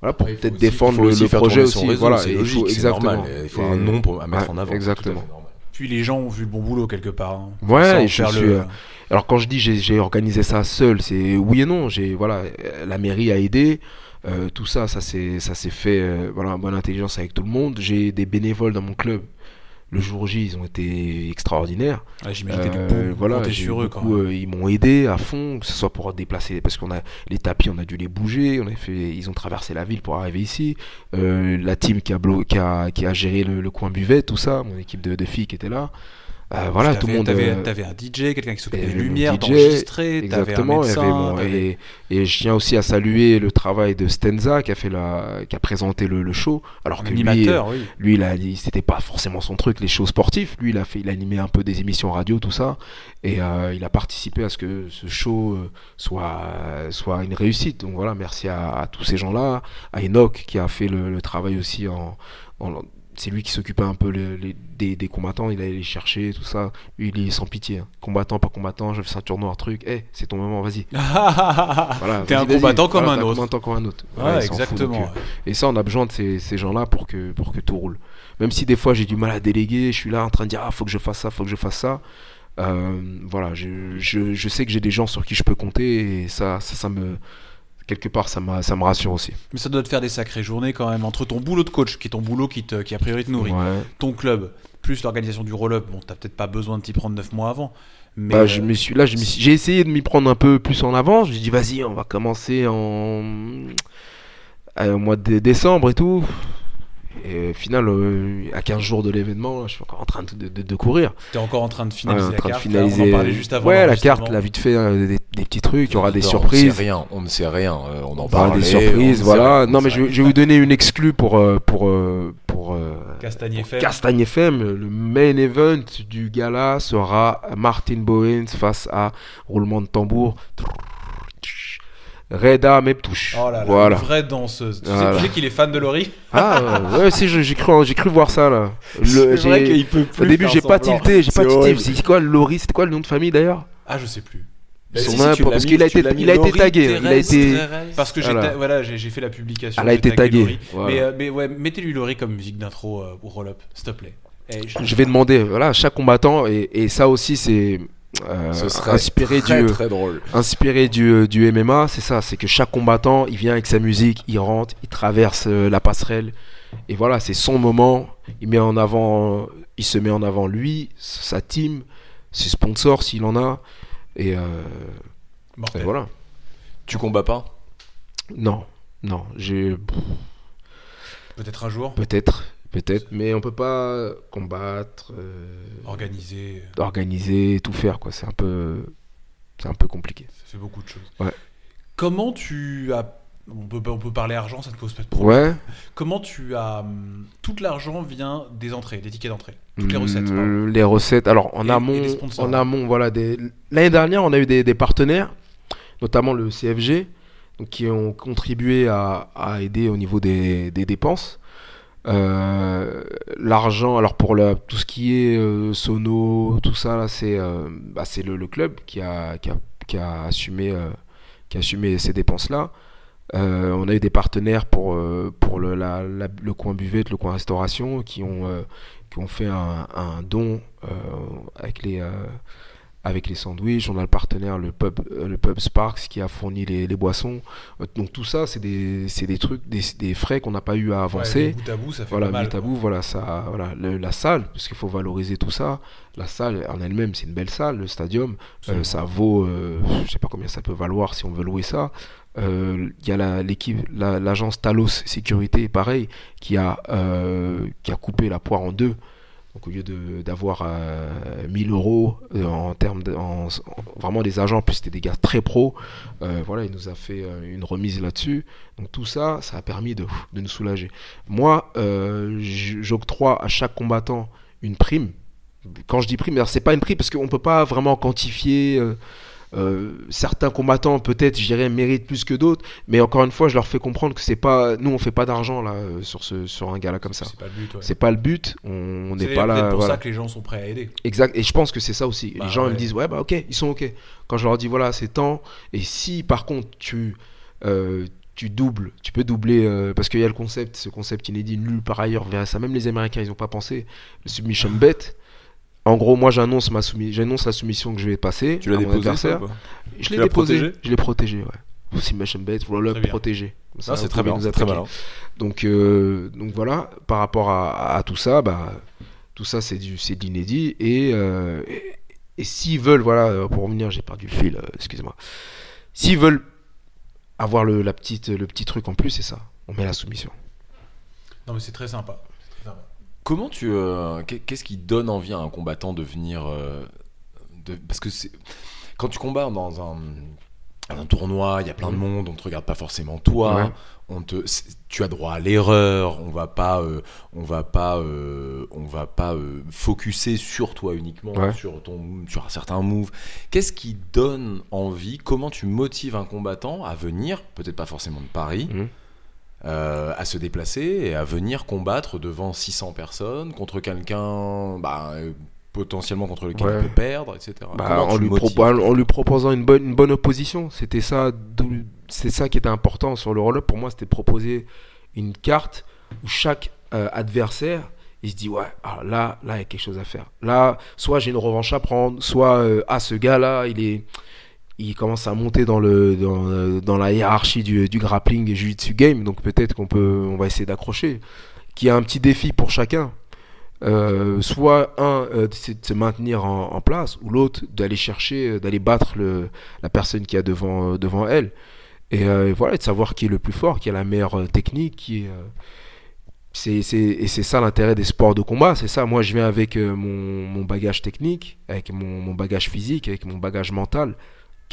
voilà, pour Ouais, peut-être défendre le, projet aussi, réseau, voilà. c'est et logique, faut c'est exactement. normal. Il faut un nom pour à mettre ouais, en avant. exactement. Puis les gens ont vu le bon boulot quelque part. hein. Ouais, je suis, le- euh, Alors quand je dis j'ai organisé ça seul, c'est oui et non. J'ai voilà, la mairie a aidé, euh, tout ça, ça s'est fait euh, voilà en bonne intelligence avec tout le monde. J'ai des bénévoles dans mon club. Le jour J, ils ont été extraordinaires. Ouais, J'imagine Euh, voilà, sur eux beaucoup, euh, ils m'ont aidé à fond, que ce soit pour déplacer, parce qu'on a les tapis, on a dû les bouger, on a fait, ils ont traversé la ville pour arriver ici. Euh, la team qui a, qui a, qui a géré le, le coin buvette, tout ça, mon équipe de, de filles qui était là. Euh, voilà, tout le monde. T'avais euh, t'avais un DJ, quelqu'un qui s'occupait des lumières, DJ, d'enregistrer. Un Exactement, y médecin. t'avais- et, et je tiens aussi à saluer le travail de Stenza qui a fait la, qui a présenté le, le show, alors un que lui, oui. lui, il c'était pas forcément son truc, les shows sportifs. Lui, il a fait, il a animé un peu des émissions radio, tout ça, et euh, il a participé à ce que ce show euh, soit, soit une réussite. Donc voilà, merci à, à tous ces gens-là, à Enoch qui a fait le, le travail aussi en, en- c'est lui qui s'occupait un peu les- des, des combattants, il allait les chercher, tout ça. Il est sans pitié. hein. Combattant, pas combattant, je fais ceinture noire, truc. Eh, c'est ton moment, vas-y. [LAUGHS] Voilà, T'es un combattant comme Voilà, un combattant comme un autre. Voilà, fout, exactement. donc, et ça, on a besoin de ces, ces gens-là pour que, pour que tout roule. Même si des fois j'ai du mal à déléguer, je suis là en train de dire Ah, faut que je fasse ça, faut que je fasse ça. Euh, voilà, je, je, je sais que j'ai des gens sur qui je peux compter et ça, ça, ça me. Quelque part, ça, m'a- ça me rassure aussi. Mais ça doit te faire des sacrées journées quand même entre ton boulot de coach, qui est ton boulot qui, te, qui a priori te nourrit, Ouais. ton club, plus l'organisation du roll-up. Bon, t'as peut-être pas besoin de t'y prendre 9 mois avant. Mais Bah, je me suis, là, j'ai essayé de m'y prendre un peu plus en me suis dit, vas-y, on va commencer en. euh, au mois de décembre et tout. Et au final, euh, à 15 jours de l'événement, je suis encore en train de, de- de courir. T'es encore en train de Ouais, finaliser en la train de carte. finaliser. On en parlait juste avant. ouais, la carte, là, vite fait, euh, des, des petits trucs, il y aura des Non, On surprises. ne sait rien, on ne sait rien. euh, on en Il y aura parle. des surprises, voilà. Non, mais je, vais vais- je vais vous donner une exclue pour, euh, pour, euh, pour, euh, Castagne FM. Castagne FM. Le main event du gala sera Martin Bowens face à roulement de tambour. Reda Meptouche. Oh là là, voilà. une vraie danseuse. Tu sais- Voilà. tu sais qu'il est fan de Laurie Ah ouais, ouais, si j'ai cru, j'ai cru voir ça là. Le- j'ai- peut Au début, j'ai pas tilté, j'ai pas C'est tilté. C'est quoi Laurie C'était quoi le nom de famille d'ailleurs? Ah, je sais plus. Bah, Son si, si, parce qu'il a été, il a été tagué. Il a été. Parce que j'ai Voilà. ta- voilà, j'ai j'ai fait la publication. Elle a été tagué taguée. Laurie. Voilà. Mais, euh, mais ouais, mettez-lui Laurie comme musique d'intro euh, pour Roll Up, s'il te plaît. Et je- Je vais demander, voilà, chaque combattant, et, et ça aussi, c'est euh, Ce serait inspiré très, du, très drôle. inspiré du, du MMA, c'est ça, c'est que chaque combattant, il vient avec sa musique, il rentre, il traverse euh, la passerelle, et voilà, c'est son moment, il met en avant, il se met en avant lui, sa team, ses sponsors s'il en a, et, euh, et voilà. Tu combats pas? Non, non, j'ai Peut-être un jour, peut-être, peut-être, mais on peut pas combattre, euh, organisé, organiser, tout faire, quoi. C'est un peu, c'est un peu compliqué. ça fait beaucoup de choses. Ouais. Comment tu as. On peut, on peut parler argent, ça ne pose pas de problème. Ouais. Comment tu as. hum, Tout l'argent vient des entrées, des tickets d'entrée? Toutes les recettes. pardon. Mm, Les recettes. Alors en Et- amont, en amont, voilà. Des... L'année dernière, on a eu des, des partenaires, notamment le CFG, donc, qui ont contribué à, à aider au niveau des, des dépenses. Euh, L'argent, alors pour la- tout ce qui est euh, sono, tout ça, c'est euh, bah, le, club qui a, qui a, qui a assumé, qui a assumé ces dépenses-là. On a eu des partenaires pour, pour le, la- le coin buvette, le coin restauration, qui ont, qui ont fait un, don avec, les, avec les sandwichs. On a le partenaire, le pub, euh, le pub Sparks, qui a fourni les, les boissons. Euh, Donc tout ça, c'est des, des trucs, des, des frais qu'on n'a pas eu à Ouais, avancer. les bout à bout, ça fait Voilà, mal. bout à bout, voilà, ça, voilà, le- la salle, parce qu'il faut valoriser tout ça. La salle en elle-même, c'est une belle salle, le stadium. Euh, ça vaut, euh, je sais pas combien ça peut valoir si on veut louer ça. Euh, Il y a l'équipe, la- l'agence Talos Sécurité, pareil, qui a, qui a coupé la poire en deux. Donc au lieu d'avoir euh, 1000 euros euh, en termes vraiment des agents, puis c'était des gars très pros, euh, voilà, il nous a fait euh, une remise là-dessus. Donc tout ça, ça a permis de, de nous soulager. Moi, j'octroie à chaque combattant une prime. Quand je dis prime, c'est pas une prime parce qu'on peut pas vraiment quantifier. Euh, certains combattants peut-être, je dirais, méritent plus que d'autres, mais encore une fois, je leur fais comprendre que c'est pas, nous on fait pas d'argent là euh, sur ce sur un gars là comme ça. C'est pas le but. ouais. C'est pas le but, on C'est n'est pas là. pour voilà. ça que les gens sont prêts à aider. Exact, et je pense que c'est ça aussi. Bah les gens ils me disent ouais bah ok, ils sont ok. Quand je leur dis voilà c'est temps, et si par contre tu euh, tu doubles, tu peux doubler euh, parce qu'il y a le concept, ce concept inédit nul par ailleurs verrait ça. Même les Américains ils ont pas pensé le submission bet. En gros, moi j'annonce ma soumis, j'annonce la soumission que je vais passer. Tu l'as à mon déposé ça, Je l'ai déposé. protégé Je l'ai protégé, ouais. Roll up Très bien. protégé. Comme ça, Ah, c'est très bien, nous très malin. Donc, euh, donc voilà, par rapport à, à tout ça, bah, tout ça c'est du c'est de l'inédit. Et, euh, et, et s'ils veulent, voilà, euh, pour revenir, j'ai perdu le fil, euh, excusez-moi. S'ils veulent avoir le, la petite, le petit truc en plus, c'est ça. On met la soumission. Non, mais c'est très sympa. Comment tu. euh, qu'est- Qu'est-ce qui donne envie à un combattant de venir. euh, de- parce que. Quand tu combats dans un, un tournoi, il y a plein de monde, on te regarde pas forcément toi. Ouais. On te, tu as droit à l'erreur. On va pas, euh, on va pas, euh, on va pas euh, focuser sur toi uniquement, Ouais. sur ton, sur un certain move. Qu'est-ce qui donne envie Comment tu motives un combattant à venir, peut-être pas forcément de Paris, Mhm. Euh, à se déplacer et à venir combattre devant 600 personnes contre quelqu'un bah, euh, potentiellement contre lequel Ouais. il peut perdre, etc. Bah, en, lui en proposant une bonne, une bonne opposition. C'était ça, c'est ça qui était important sur le roll-up. Pour moi, c'était proposer une carte où chaque euh, adversaire, il se dit ouais, ah, là, là, il y a quelque chose à faire. Là, soit j'ai une revanche à prendre, soit euh, ah ce gars-là, il est, il commence à monter dans le dans, la hiérarchie du, grappling et jiu-jitsu game. Donc peut-être qu'on peut, on va essayer d'accrocher. Qu'il y a un petit défi pour chacun. Euh, soit un, euh, de se maintenir en, place, ou l'autre d'aller chercher, euh, d'aller battre le, la personne qui a devant, euh, devant elle. Et, et voilà, de savoir qui est le plus fort, qui a la meilleure technique, qui est. c'est, c'est- et c'est ça l'intérêt des sports de combat, c'est ça. Moi, je viens avec mon, mon bagage technique, avec mon bagage physique, avec mon bagage mental.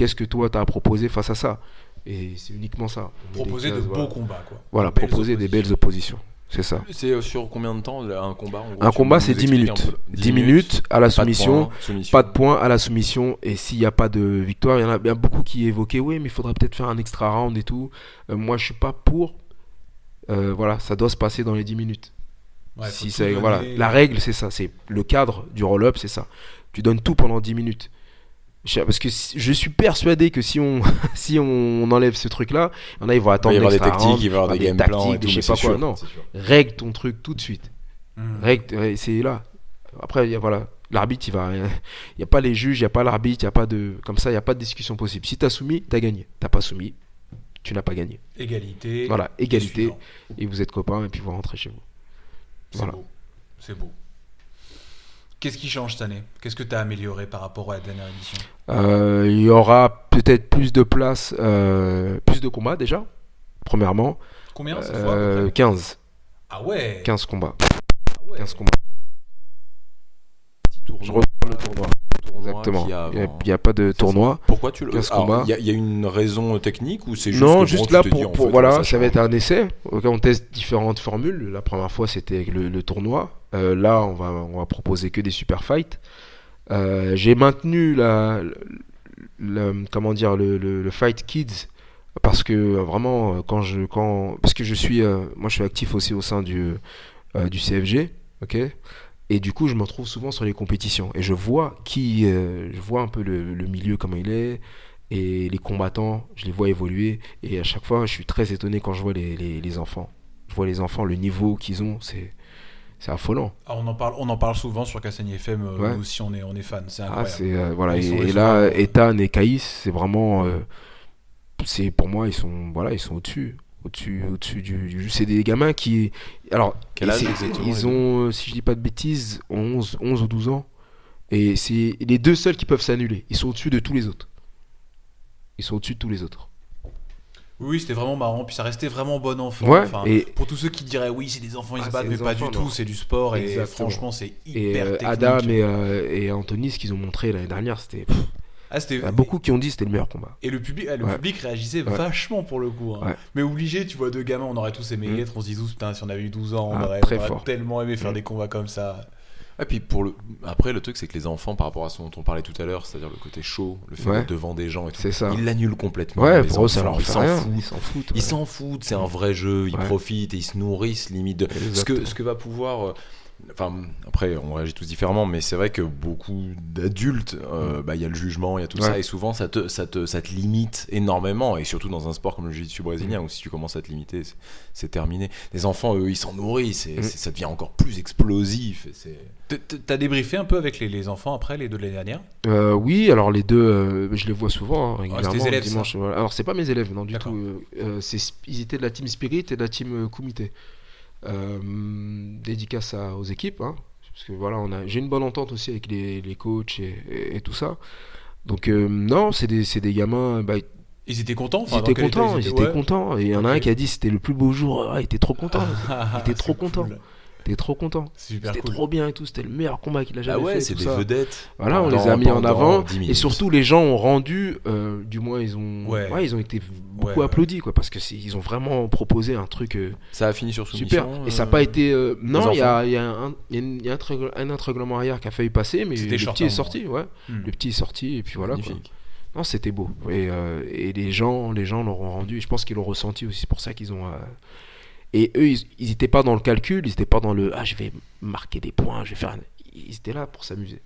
Qu'est-ce que toi, tu as à proposer face à ça Et c'est uniquement ça. Proposer de beaux combats, quoi. Voilà, proposer des belles oppositions. C'est ça. C'est euh, sur combien de temps un combat en gros, Un combat, c'est 10 expliques un minutes. peu 10 minutes à la pas de soumission. points, soumission. Pas de points à la soumission. Et s'il n'y a pas de victoire, il y en a bien beaucoup qui évoquaient oui, mais il faudrait peut-être faire un extra round et tout. Euh, moi, je suis pas pour. Euh, voilà, ça doit se passer dans les 10 minutes. Ouais, si donner. voilà, la règle, c'est ça. C'est le cadre du roll-up, c'est ça. Tu donnes tout pendant 10 minutes. Parce que je suis persuadé que si on, [LAUGHS] si on enlève ce truc-là, il y en a, ils vont Il va attendre y avoir des tactiques, il va y avoir des game plans et des tout, je sais pas quoi. sûr, Non, règle ton truc tout de suite. Mhm. Règle, c'est là. Après, il y a, voilà, l'arbitre, il va. Il n'y a pas les juges, il n'y a pas l'arbitre, il n'y a pas de. Comme ça, il n'y a pas de discussion possible. Si tu as soumis, tu as gagné. Tu pas soumis, tu n'as pas gagné. Égalité. Voilà, égalité. Et vous êtes copains, et puis vous rentrez chez vous. C'est Voilà. beau. C'est beau. Qu'est-ce qui change cette année? Qu'est-ce que tu as amélioré par rapport à la dernière édition? Euh, Il y aura peut-être plus de place, euh, plus de combats déjà, premièrement. Combien cette fois à peu Euh, près? 15. Ah ouais 15 combats. Ah ouais. 15 combats. Petit tournoi, Je reprends le tournoi. tournoi Exactement. Il n'y a, avant. pas de tournoi. Pourquoi tu le 15 Alors, combats. Il y, a- il y a une raison technique ou c'est juste non, que, juste là pour, dis, en pour- fait, voilà, ça, va être un essai. On teste différentes formules. La première fois c'était avec le, le tournoi. Euh, là, on va on va proposer que des super fights. Euh, J'ai maintenu la, comment dire le, fight kids parce que euh, vraiment quand je quand parce que je suis moi je suis actif aussi au sein du du CFG, ok? Et du coup, je me retrouve souvent sur les compétitions et je vois qui, je vois un peu le, le milieu comment il est et les combattants, je les vois évoluer et à chaque fois, je suis très étonné quand je vois les, les, les enfants. Je vois les enfants, le niveau qu'ils ont, c'est c'est affolant. Ah, on, en parle, on en parle souvent sur Cassani FM, euh, Ouais. nous aussi on est, on est fans, c'est Ah, incroyable. c'est euh, voilà et, là, sont- Ethan et Caïs, c'est vraiment, euh, c'est pour moi, ils sont voilà, ils sont au-dessus, au-dessus, au-dessus du, du- c'est des gamins qui, alors Quel âge ils ont, euh, si je dis pas de bêtises, 11, 11 ou 12 ans. Et c'est les deux seuls qui peuvent s'annuler. Ils sont au-dessus de tous les autres. Ils sont au-dessus de tous les autres. Oui, c'était vraiment marrant, puis ça restait vraiment bon enfant. Ouais, Enfin, et- Pour tous ceux qui diraient oui, c'est des enfants, ils Ah, se battent, mais pas enfants, du non. tout, c'est du sport, et franchement, c'est hyper euh, technique. Adam et, euh, et Anthony, ce qu'ils ont montré l'année dernière, c'était. Ah, c'était- Il y a beaucoup qui ont dit que c'était le meilleur combat. Et le public, ah, le Ouais. public réagissait Ouais. vachement pour le coup. hein. Ouais. Mais obligé, tu vois, deux gamins, on aurait tous aimé y Mm. être. On se dit putain, si on avait eu 12 ans, on Ah, aurait, on tellement aimé faire Mm. des combats comme ça. Et puis pour le... après, le truc, c'est que les enfants, par rapport à ce dont on parlait tout à l'heure, c'est-à-dire le côté chaud, le fait Ouais. d'être devant des gens et tout, ça. ils l'annulent complètement. Ouais, les pour eux, ça enfants, leur ils fait s'en rien. foutent. Ils s'en foutent. Ils ouais. s'en foutent, c'est un vrai jeu, ils profitent et ils se nourrissent limite de ce que, ce que va pouvoir. Enfin, après, on réagit tous différemment, mais c'est vrai que beaucoup d'adultes, euh, bah, il y a le jugement, il y a tout Ouais. ça, et souvent ça te, ça, te, ça te limite énormément, et surtout dans un sport comme le jiu-jitsu brésilien, où si tu commences à te limiter, c'est- terminé. Les enfants, eux, ils s'en nourrissent, et Mm. ça devient encore plus explosif. T'as débriefé un peu avec les, les enfants après, les deux de l'année dernière? Euh, oui, alors les deux, euh, je les vois souvent, hein, régulièrement. tes élèves, le dimanche. voilà. Alors c'est pas mes élèves, non du tout. ils étaient de la team Spirit et de la team euh, Kumite. Euh, dédicace à- aux équipes, hein, parce que voilà, on a, j'ai une bonne entente aussi avec les, les coachs et, et- et tout ça. Donc euh, non, c'est des, c'est des gamins. Bah, Ils étaient contents ils enfin, étaient contents, ils étaient ouais. contents. Et il y en a un qui a dit c'était le plus beau jour. Ah, il était trop content. [LAUGHS] Ah, était trop content. Était trop content. C'était cool. trop bien et tout. C'était le meilleur combat qu'il a Ah jamais ouais, fait. c'est des ça. vedettes. Voilà, on les a mis en avant 10 et surtout les gens ont rendu, euh, du moins ils ont, Ouais. ouais. ils ont été beaucoup Ouais, applaudis quoi, parce que ils ont vraiment proposé un truc euh, Ça a fini sur soumission. super. Et ça n'a euh, pas été, euh, non, il y a, il y a un, il y a une- il y a un, arrière qui a failli passer, mais le short petit est sorti, ouais. Hmm. Le petit est sorti et puis voilà. quoi. Non, c'était beau. Et, euh, et les gens, les gens l'auront rendu. Et je pense qu'ils l'ont ressenti aussi. C'est pour ça qu'ils ont. Et eux, ils ils étaient pas dans le calcul. Ils étaient pas dans le. Ah, je vais marquer des points. Je vais faire. un- Ils étaient là pour s'amuser.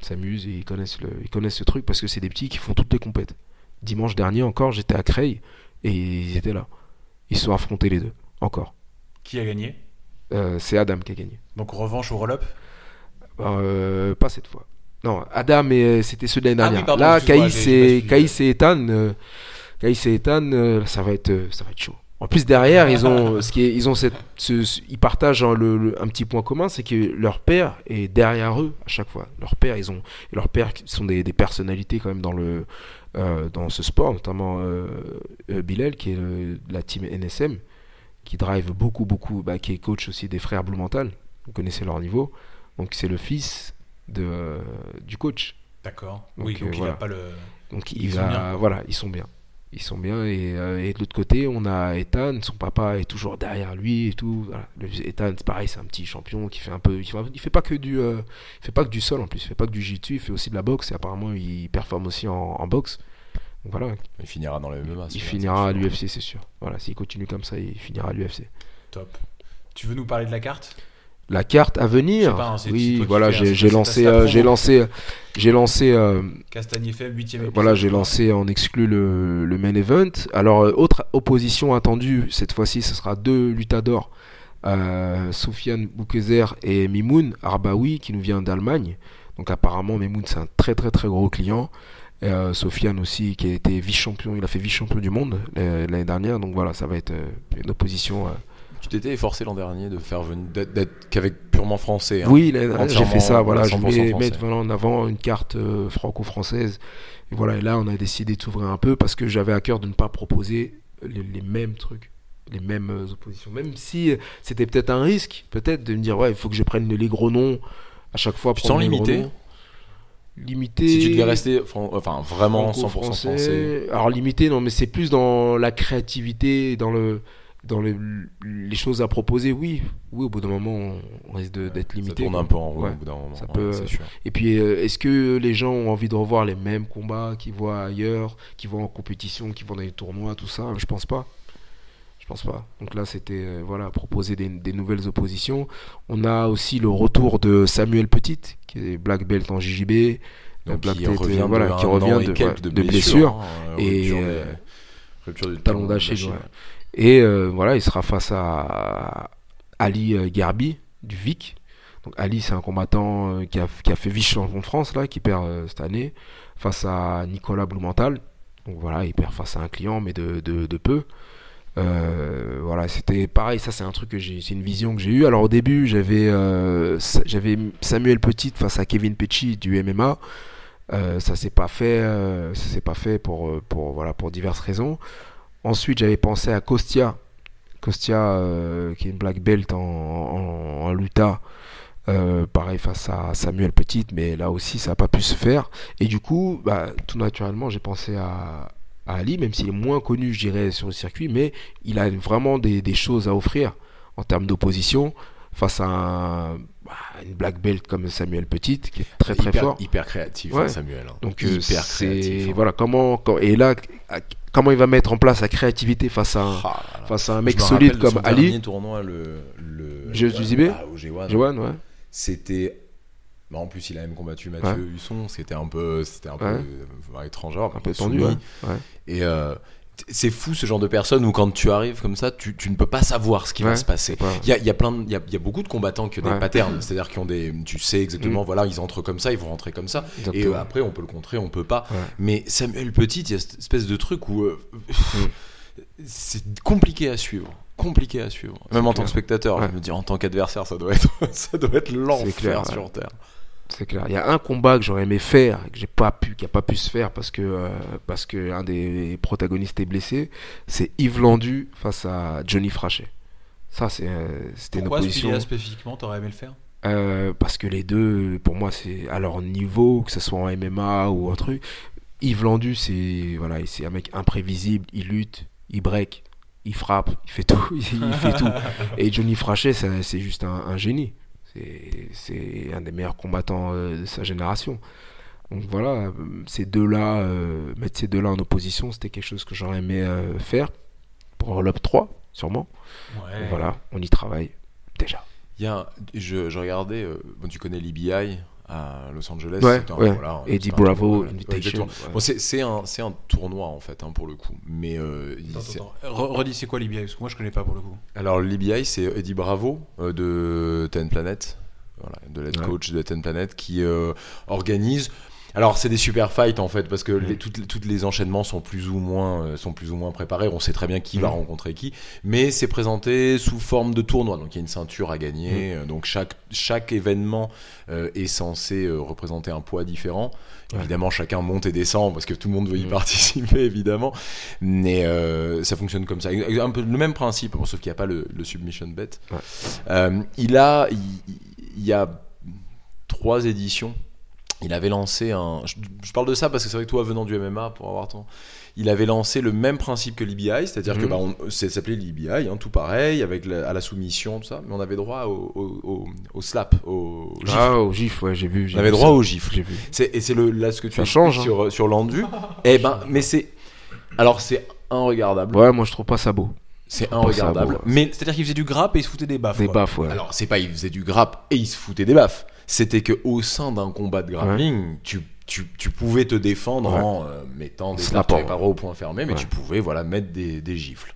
Ils s'amusent et ils connaissent le. Ils connaissent ce truc parce que c'est des petits qui font toutes les compètes. Dimanche dernier encore, j'étais à Creil et ils étaient là. Ils se sont affrontés les deux. Encore. Qui a gagné? Euh, c'est Adam qui a gagné. Donc revanche au roll-up? Euh, pas cette fois. Non, Adam, et euh, c'était ceux de l'année Ah oui, dernière. pardon, Là, Caïs et. Caïs et Ethan, euh, Caïs et Ethan, ça va être, ça va être chaud. En plus derrière, ils ont ce qui est, ils ont cette, ce- ce- ils partagent hein, le- le- un petit point commun, c'est que leur père est derrière eux à chaque fois. Leur père, ils ont, pères qui sont des, des personnalités quand même dans le, euh, dans ce sport, notamment euh, euh, Bilal qui est le- la team NSM, qui drive beaucoup, beaucoup, bah, qui est coach aussi des frères Blumenthal. Vous connaissez leur niveau. Donc c'est le fils de, euh, du coach. D'accord. Donc, oui, donc il voilà. a pas le. Donc il va, bien, voilà, ils sont bien. Ils sont bien et, euh, et de l'autre côté, on a Ethan, son papa est toujours derrière lui et tout. Voilà. Le- Ethan, c'est pareil, c'est un petit champion qui fait un peu, il fait, il fait pas que du, euh, il fait pas que du sol en plus, il fait pas que du jiu-jitsu, il fait aussi de la boxe et apparemment il performe aussi en, en boxe. Donc voilà, Il finira dans le MMA. il finira à l'UFC, c'est sûr. Voilà, s'il continue comme ça, il finira à l'UFC. Top. Tu veux nous parler de la carte? La carte à venir. Pas, hein, oui, voilà, j'ai lancé, euh, j'ai lancé, j'ai lancé. euh, 8ème Euh, épisode. Voilà, j'ai lancé en exclu le, le main event. Alors, euh, autre opposition attendue, cette fois-ci, ce sera deux luttadors, euh, Soufiane Boukezer et Mimoun Arbaoui, qui nous vient d'Allemagne. Donc, apparemment, Mimoun, c'est un très, très, très gros client. Euh, Sofiane aussi, qui a été vice-champion, il a fait vice-champion du monde euh, l'année dernière. Donc, voilà, ça va être euh, une opposition. T'étais efforcé l'an dernier de faire venir d'être- qu'avec purement français. hein. Oui, j'ai fait ça. Voilà, je 100% voulais français. mettre voilà, en avant une carte euh, franco-française. Et voilà, et là, on a décidé de s'ouvrir un peu parce que j'avais à cœur de ne pas proposer les, les mêmes trucs, les mêmes euh, oppositions. Même si euh, c'était peut-être un risque, peut-être de me dire, ouais, il faut que je prenne les gros noms à chaque fois. Les gros limité. Si tu devais rester enfin vraiment 100% franco-français. français. Alors limité, non, mais c'est plus dans la créativité, dans le dans le- les choses à proposer. Oui, oui, au bout d'un moment, on, risque d'être Ça limité. tourne quoi. un peu en rond Ouais. au bout d'un moment. Ça ouais, peut, sûr. Et puis, euh, est-ce que les gens ont envie de revoir les mêmes combats qu'ils voient ailleurs, qu'ils voient en compétition, qu'ils voient dans les tournois, tout ça? Je pense pas. Je pense pas. Donc là, c'était euh, voilà proposer des, des nouvelles oppositions. On a aussi le retour de Samuel Petit, qui est black belt en JJB, Donc, Black qui revient euh, voilà, de qui revient de- de, blessures. hein, Et, rupture, des- euh, rupture du talon d'Achille. ouais. Et euh, voilà, il sera face à Ali euh, Garbi du VIC. Donc Ali, c'est un combattant euh, qui, a, fait vice-champion de France, là, qui perd cette année, face à Nicolas Blumenthal. Donc voilà, il perd face à un client, mais de, peu. Voilà, c'était pareil, ça c'est un truc que j'ai, c'est une vision que j'ai eue. Alors au début, j'avais, Sa- j'avais Samuel Petit face à Kevin Pecci du MMA. Ça s'est pas fait, ça s'est pas fait pour diverses raisons. Ensuite, j'avais pensé à Kostia, Kostia euh, qui est une black belt en, en, en luta, euh, pareil face à Samuel Petit, mais là aussi ça n'a pas pu se faire. Et du coup, bah, tout naturellement, j'ai pensé à, à Ali, même s'il est moins connu, je dirais, sur le circuit, mais il a vraiment des, des choses à offrir en termes d'opposition face à un- bah, une black belt comme Samuel Petit, qui est très très hyper, fort. hyper créatif, Ouais. hein, Samuel. hein. Donc euh, c'est hein. voilà comment quand- et là comment il va mettre en place sa créativité face à un, Ah face à un mec me solide comme son Ali, dernier tournoi, le, le ah, G1. Johan, ouais. C'était. bah, en plus, il a même combattu Mathieu Ouais. Husson. C'était un peu, c'était un peu Ouais. euh, étrangeur, Un peu tendu. Et euh, c'est fou ce genre de personne où quand tu arrives comme ça, tu, tu ne peux pas savoir ce qui va se passer. Il y a, y a plein, de- il y a, il y a beaucoup de combattants qui ont des patterns, c'est-à-dire qui ont des, tu sais exactement, voilà, ils entrent comme ça, ils vont rentrer comme ça. Et euh, après, on peut le contrer, on peut pas. Ouais. Mais Samuel Petit, il y a cette espèce de truc où euh, Mm. [LAUGHS] c'est compliqué à suivre. Compliqué à suivre. Même en tant que spectateur, je me dis en tant qu'adversaire, ça doit être, [LAUGHS] ça doit être l'enfer sur terre. C'est clair. Il y a un combat que j'aurais aimé faire, que j'ai pas pu, qui a pas pu se faire parce que euh, parce que un des protagonistes est blessé. C'est Yves Landu face à Johnny Frachet. Ça, c'est euh, c'était une Pourquoi opposition. celui-là spécifiquement, t'aurais aimé le faire? Euh, parce que les deux, pour moi, c'est à leur niveau, que ce soit en MMA ou un truc. Yves Landu, c'est voilà, c'est un mec imprévisible. Il lutte, il break, il frappe, il fait tout, [LAUGHS] il fait tout. [LAUGHS] Et Johnny Frachet, ça- c'est juste un, un génie. C'est- un des meilleurs combattants euh, de sa génération. Donc voilà, ces deux-là, euh, mettre ces deux-là en opposition, c'était quelque chose que j'aurais aimé euh, faire pour l'Op 3, sûrement. Ouais. Voilà, on y travaille déjà. Il y a, je, je regardais, euh, bon, tu connais l'EBI à Los Angeles. Ouais, c'est un- ouais. voilà, Eddie Bravo. Invitation. Ouais. Bon, c'est un, tournoi en fait, hein, pour le coup. Mais euh, Redis, c'est quoi l'IBI Parce que moi je connais pas pour le coup. Alors l'EBI, c'est Eddie Bravo euh, de Ten Planet, voilà, de l'head Ouais. coach de Ten Planet, qui euh, organise. Alors c'est des super fights en fait parce que Mm. les, toutes, toutes les enchaînements sont plus ou moins euh, sont plus ou moins préparés. On sait très bien qui va Mm. rencontrer qui, mais c'est présenté sous forme de tournoi. Donc il y a une ceinture à Mm. gagner. Euh, Donc chaque chaque événement euh, est censé euh, représenter un poids différent. Ouais. Évidemment, chacun monte et descend parce que tout le monde veut y Mm. participer, [LAUGHS] évidemment. Mais ça fonctionne comme ça. Un peu le même principe, bon, sauf qu'il n'y a pas le, le submission bet. Ouais. Il a, il, il y a trois éditions. Il avait lancé un. Je, je parle de ça parce que c'est vrai que toi, venant du MMA, pour avoir temps, il avait lancé le même principe que l'EBI, c'est-à-dire que Mhm. bah, on, s'appelait l'EBI, hein, tout pareil, avec la, à la soumission, tout ça, mais on avait droit au, au, au- au slap, au gifle. Ah, au gif, ouais, j'ai vu. j'ai on avait vu droit ça. au gifle. J'ai vu. C'est- et c'est le là ce que tu Ça expliques change, hein. sur sur l'endu. [LAUGHS] eh ben, mais c'est alors c'est inregardable. Ouais, moi je trouve pas ça beau. C'est inregardable. beau, ouais. Mais C'est-à-dire qu'il faisait du grappe et il se foutait des baffes. Des quoi. baffes, ouais. alors c'est pas il faisait du grappe et il se foutait des baffes. C'était que au sein d'un combat de grappling, tu, tu, tu pouvais te défendre Ouais. en euh, mettant des tapes, droit au point fermé, mais Ouais. tu pouvais voilà mettre des, des gifles.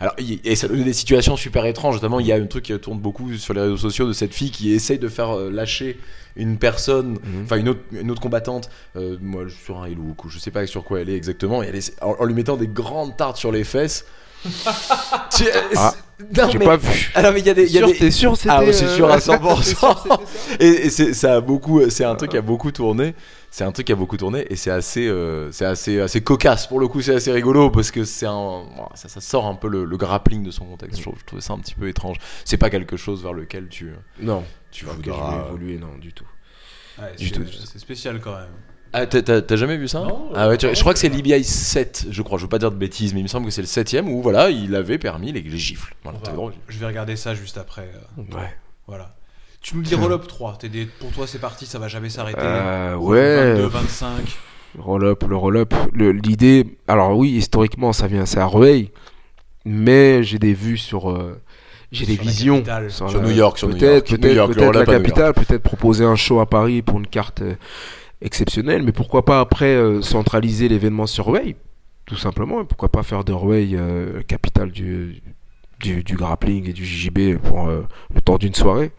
Alors, et ça donnait des situations super étranges. Notamment, il y a un truc qui tourne beaucoup sur les réseaux sociaux de cette fille qui essaye de faire euh, lâcher une personne, Mhm. enfin une autre, une autre combattante, euh, moi sur un look ou je sais pas sur quoi elle est exactement, et elle en lui mettant des grandes tartes sur les fesses. Tu- Ah, non, J'ai mais- pas vu. Alors, mais il y a des. il y a Sûr, des- T'es sûr c'était Ah ouais, [LAUGHS] c'est euh, sûr à t'es sûr 100%. c'était ça et, et c'est ça a beaucoup c'est un truc qui a beaucoup tourné c'est un truc qui a beaucoup tourné et c'est assez euh, c'est assez assez cocasse pour le coup c'est assez rigolo parce que c'est un ça, ça sort un peu le, le grappling de son contexte je, trouve, je trouvais ça un petit peu étrange c'est pas quelque chose vers lequel tu Non, tu je voudras évoluer, non, du tout. Ouais, Du c'est- tout, du tout. C'est spécial quand même. Ah t'as- jamais vu ça? Non, ah ouais tu- non, je crois que c'est l'IBI 7 je crois je veux pas dire de bêtises mais il me semble que c'est le 7 où voilà il avait permis les, les gifles voilà, va- je vais regarder ça juste après. euh, Ouais. Voilà. Tu nous dis roll-up 3. T'es des- Pour toi, c'est parti, ça va jamais s'arrêter. Euh, ouais. 22, 25. Roll-up, le roll-up. L'idée, alors oui, historiquement, ça vient, c'est à Rueil, mais j'ai des vues sur. euh, j'ai des visions. Sur la- New York, sur New peut-être, peut-être, la capitale, peut-être proposer un show à Paris pour une carte exceptionnelle, mais pourquoi pas après euh, centraliser l'événement sur Rueil, tout simplement. Pourquoi pas faire de Rueil euh, capitale du, grappling et du JJB pour euh, le temps d'une soirée.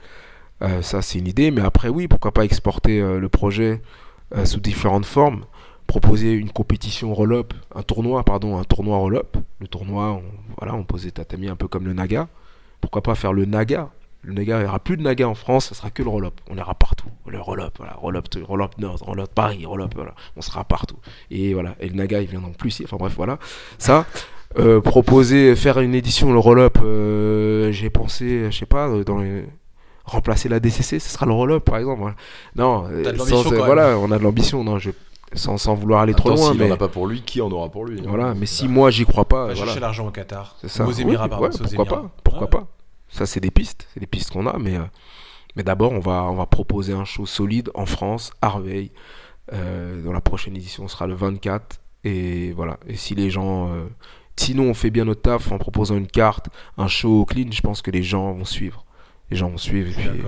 Euh, ça, c'est une idée, mais après, oui, pourquoi pas exporter le projet sous différentes formes proposer une compétition roll-up, un tournoi, pardon, un tournoi roll-up. Le tournoi, voilà, on posait tatami un peu comme le Naga. Pourquoi pas faire le Naga Le Naga, il n'y aura plus de Naga en France, ça sera que le roll-up. On ira partout. Le roll-up, voilà, roll-up, roll-up Nord, roll-up Paris, roll-up, voilà, on sera partout. Et voilà, et le Naga, il vient non plus. Enfin bref, voilà. Ça, euh, proposer, faire une édition, le roll-up, euh, j'ai pensé, je sais pas, dans les remplacer la DCC, ce sera le roll-up par exemple. voilà. Non, euh, T'as de sans- l'ambition, quand même. voilà, on a de l'ambition. Non, je, sans, sans vouloir aller trop loin, s'il mais en a pas pour lui qui en aura pour lui hein. voilà. Mais si moi j'y crois pas, Va voilà, chercher l'argent au Qatar. c'est ça. Aux Émirats, Oui, ouais, pourquoi Émirats. pas Pourquoi Ouais. pas Ça, c'est des pistes, c'est des pistes qu'on a, mais euh, mais d'abord, on va on va proposer un show solide en France, à. Euh, dans la prochaine édition, ce sera le 24. Et voilà. Et si les gens, euh, sinon, on fait bien notre taf en proposant une carte, un show clean, je pense que les gens vont suivre. Les gens vont suivre. Et puis.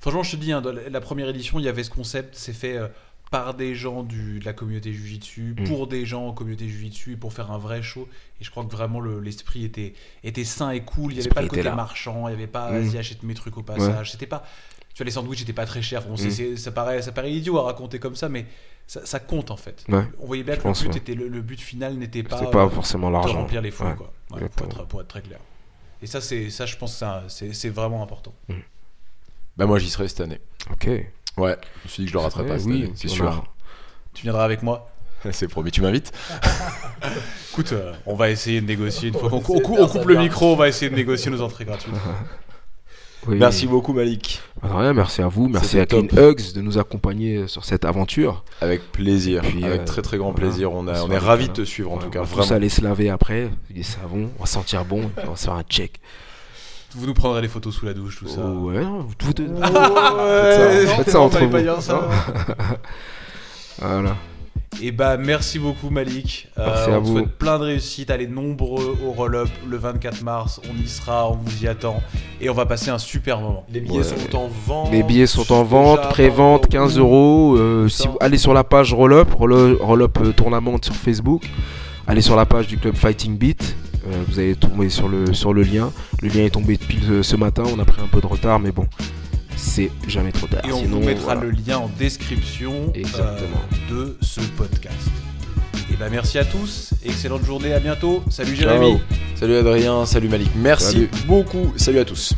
Franchement, je te dis, hein, la première édition, il y avait ce concept, c'est fait euh, par des gens du, de la communauté Jujitsu, Mm. pour des gens en communauté Jujitsu, et pour faire un vrai show. Et je crois que vraiment le- l'esprit était, était sain et cool. Il n'y avait pas le côté là. marchand, il n'y avait pas vas-y, achète mes trucs au passage. C'était pas. Tu vois, les sandwichs n'étaient pas très chers. Bon, Mm. ça, paraît, ça paraît idiot à raconter comme ça, mais ça, ça compte en fait. Ouais, On voyait bien je que le but, ouais. était, le, le but final n'était pas, c'est pas euh, forcément l'argent. remplir les fonds, Ouais. quoi. Ouais, pour, être, pour être très clair. Et ça, c'est ça, je pense que ça- c'est c'est vraiment important. bah moi j'y serai cette année Ok. Ouais je me suis dit que je le raterai pas oui, c'est sûr a- Tu viendras avec moi [LAUGHS] c'est promis tu m'invites [LAUGHS] Écoute, euh, on va essayer de négocier une fois qu'on cou- coupe le micro, on va essayer de négocier nos entrées gratuites. [LAUGHS] oui. merci beaucoup Malik Bah, rien, merci à vous, merci à Clean. Hugs de nous accompagner sur cette aventure. Avec plaisir, Puis, avec euh, très très grand voilà. plaisir. On, a, On on se est ravis de te suivre en tout cas, on va tous vraiment. aller se laver après, des savons, on va sentir bon, on va se faire un check. Vous nous prendrez les photos sous la douche, tout ça. Oh, ouais, vous deux. Ouais, Faites ça, faites ça non, entre vous. pas dire ça. [LAUGHS] Voilà. Et bah merci beaucoup Malik. Euh, Merci à on vous. souhaite plein de réussite. Allez nombreux au roll-up le 24 mars. On y sera, on vous y attend. Et on va passer un super moment. Les billets Ouais. sont en vente. Les billets sont en vente, pré-vente, encore. 15 euros. Euh, si vous allez sur la page Roll-Up, Roll- Roll-Up euh, Tournament sur Facebook, allez sur la page du club Fighting Beat. Euh, vous allez tomber sur le, sur le lien. Le lien est tombé pile euh, ce matin. On a pris un peu de retard, mais bon. c'est jamais trop tard. Et on Sinon, vous mettra voilà. le lien en description euh, de ce podcast. Et ben merci à tous, excellente journée, à bientôt. Salut Ciao. Jérémy. Salut Adrien, salut Malik. Merci Salut. beaucoup. Salut à tous.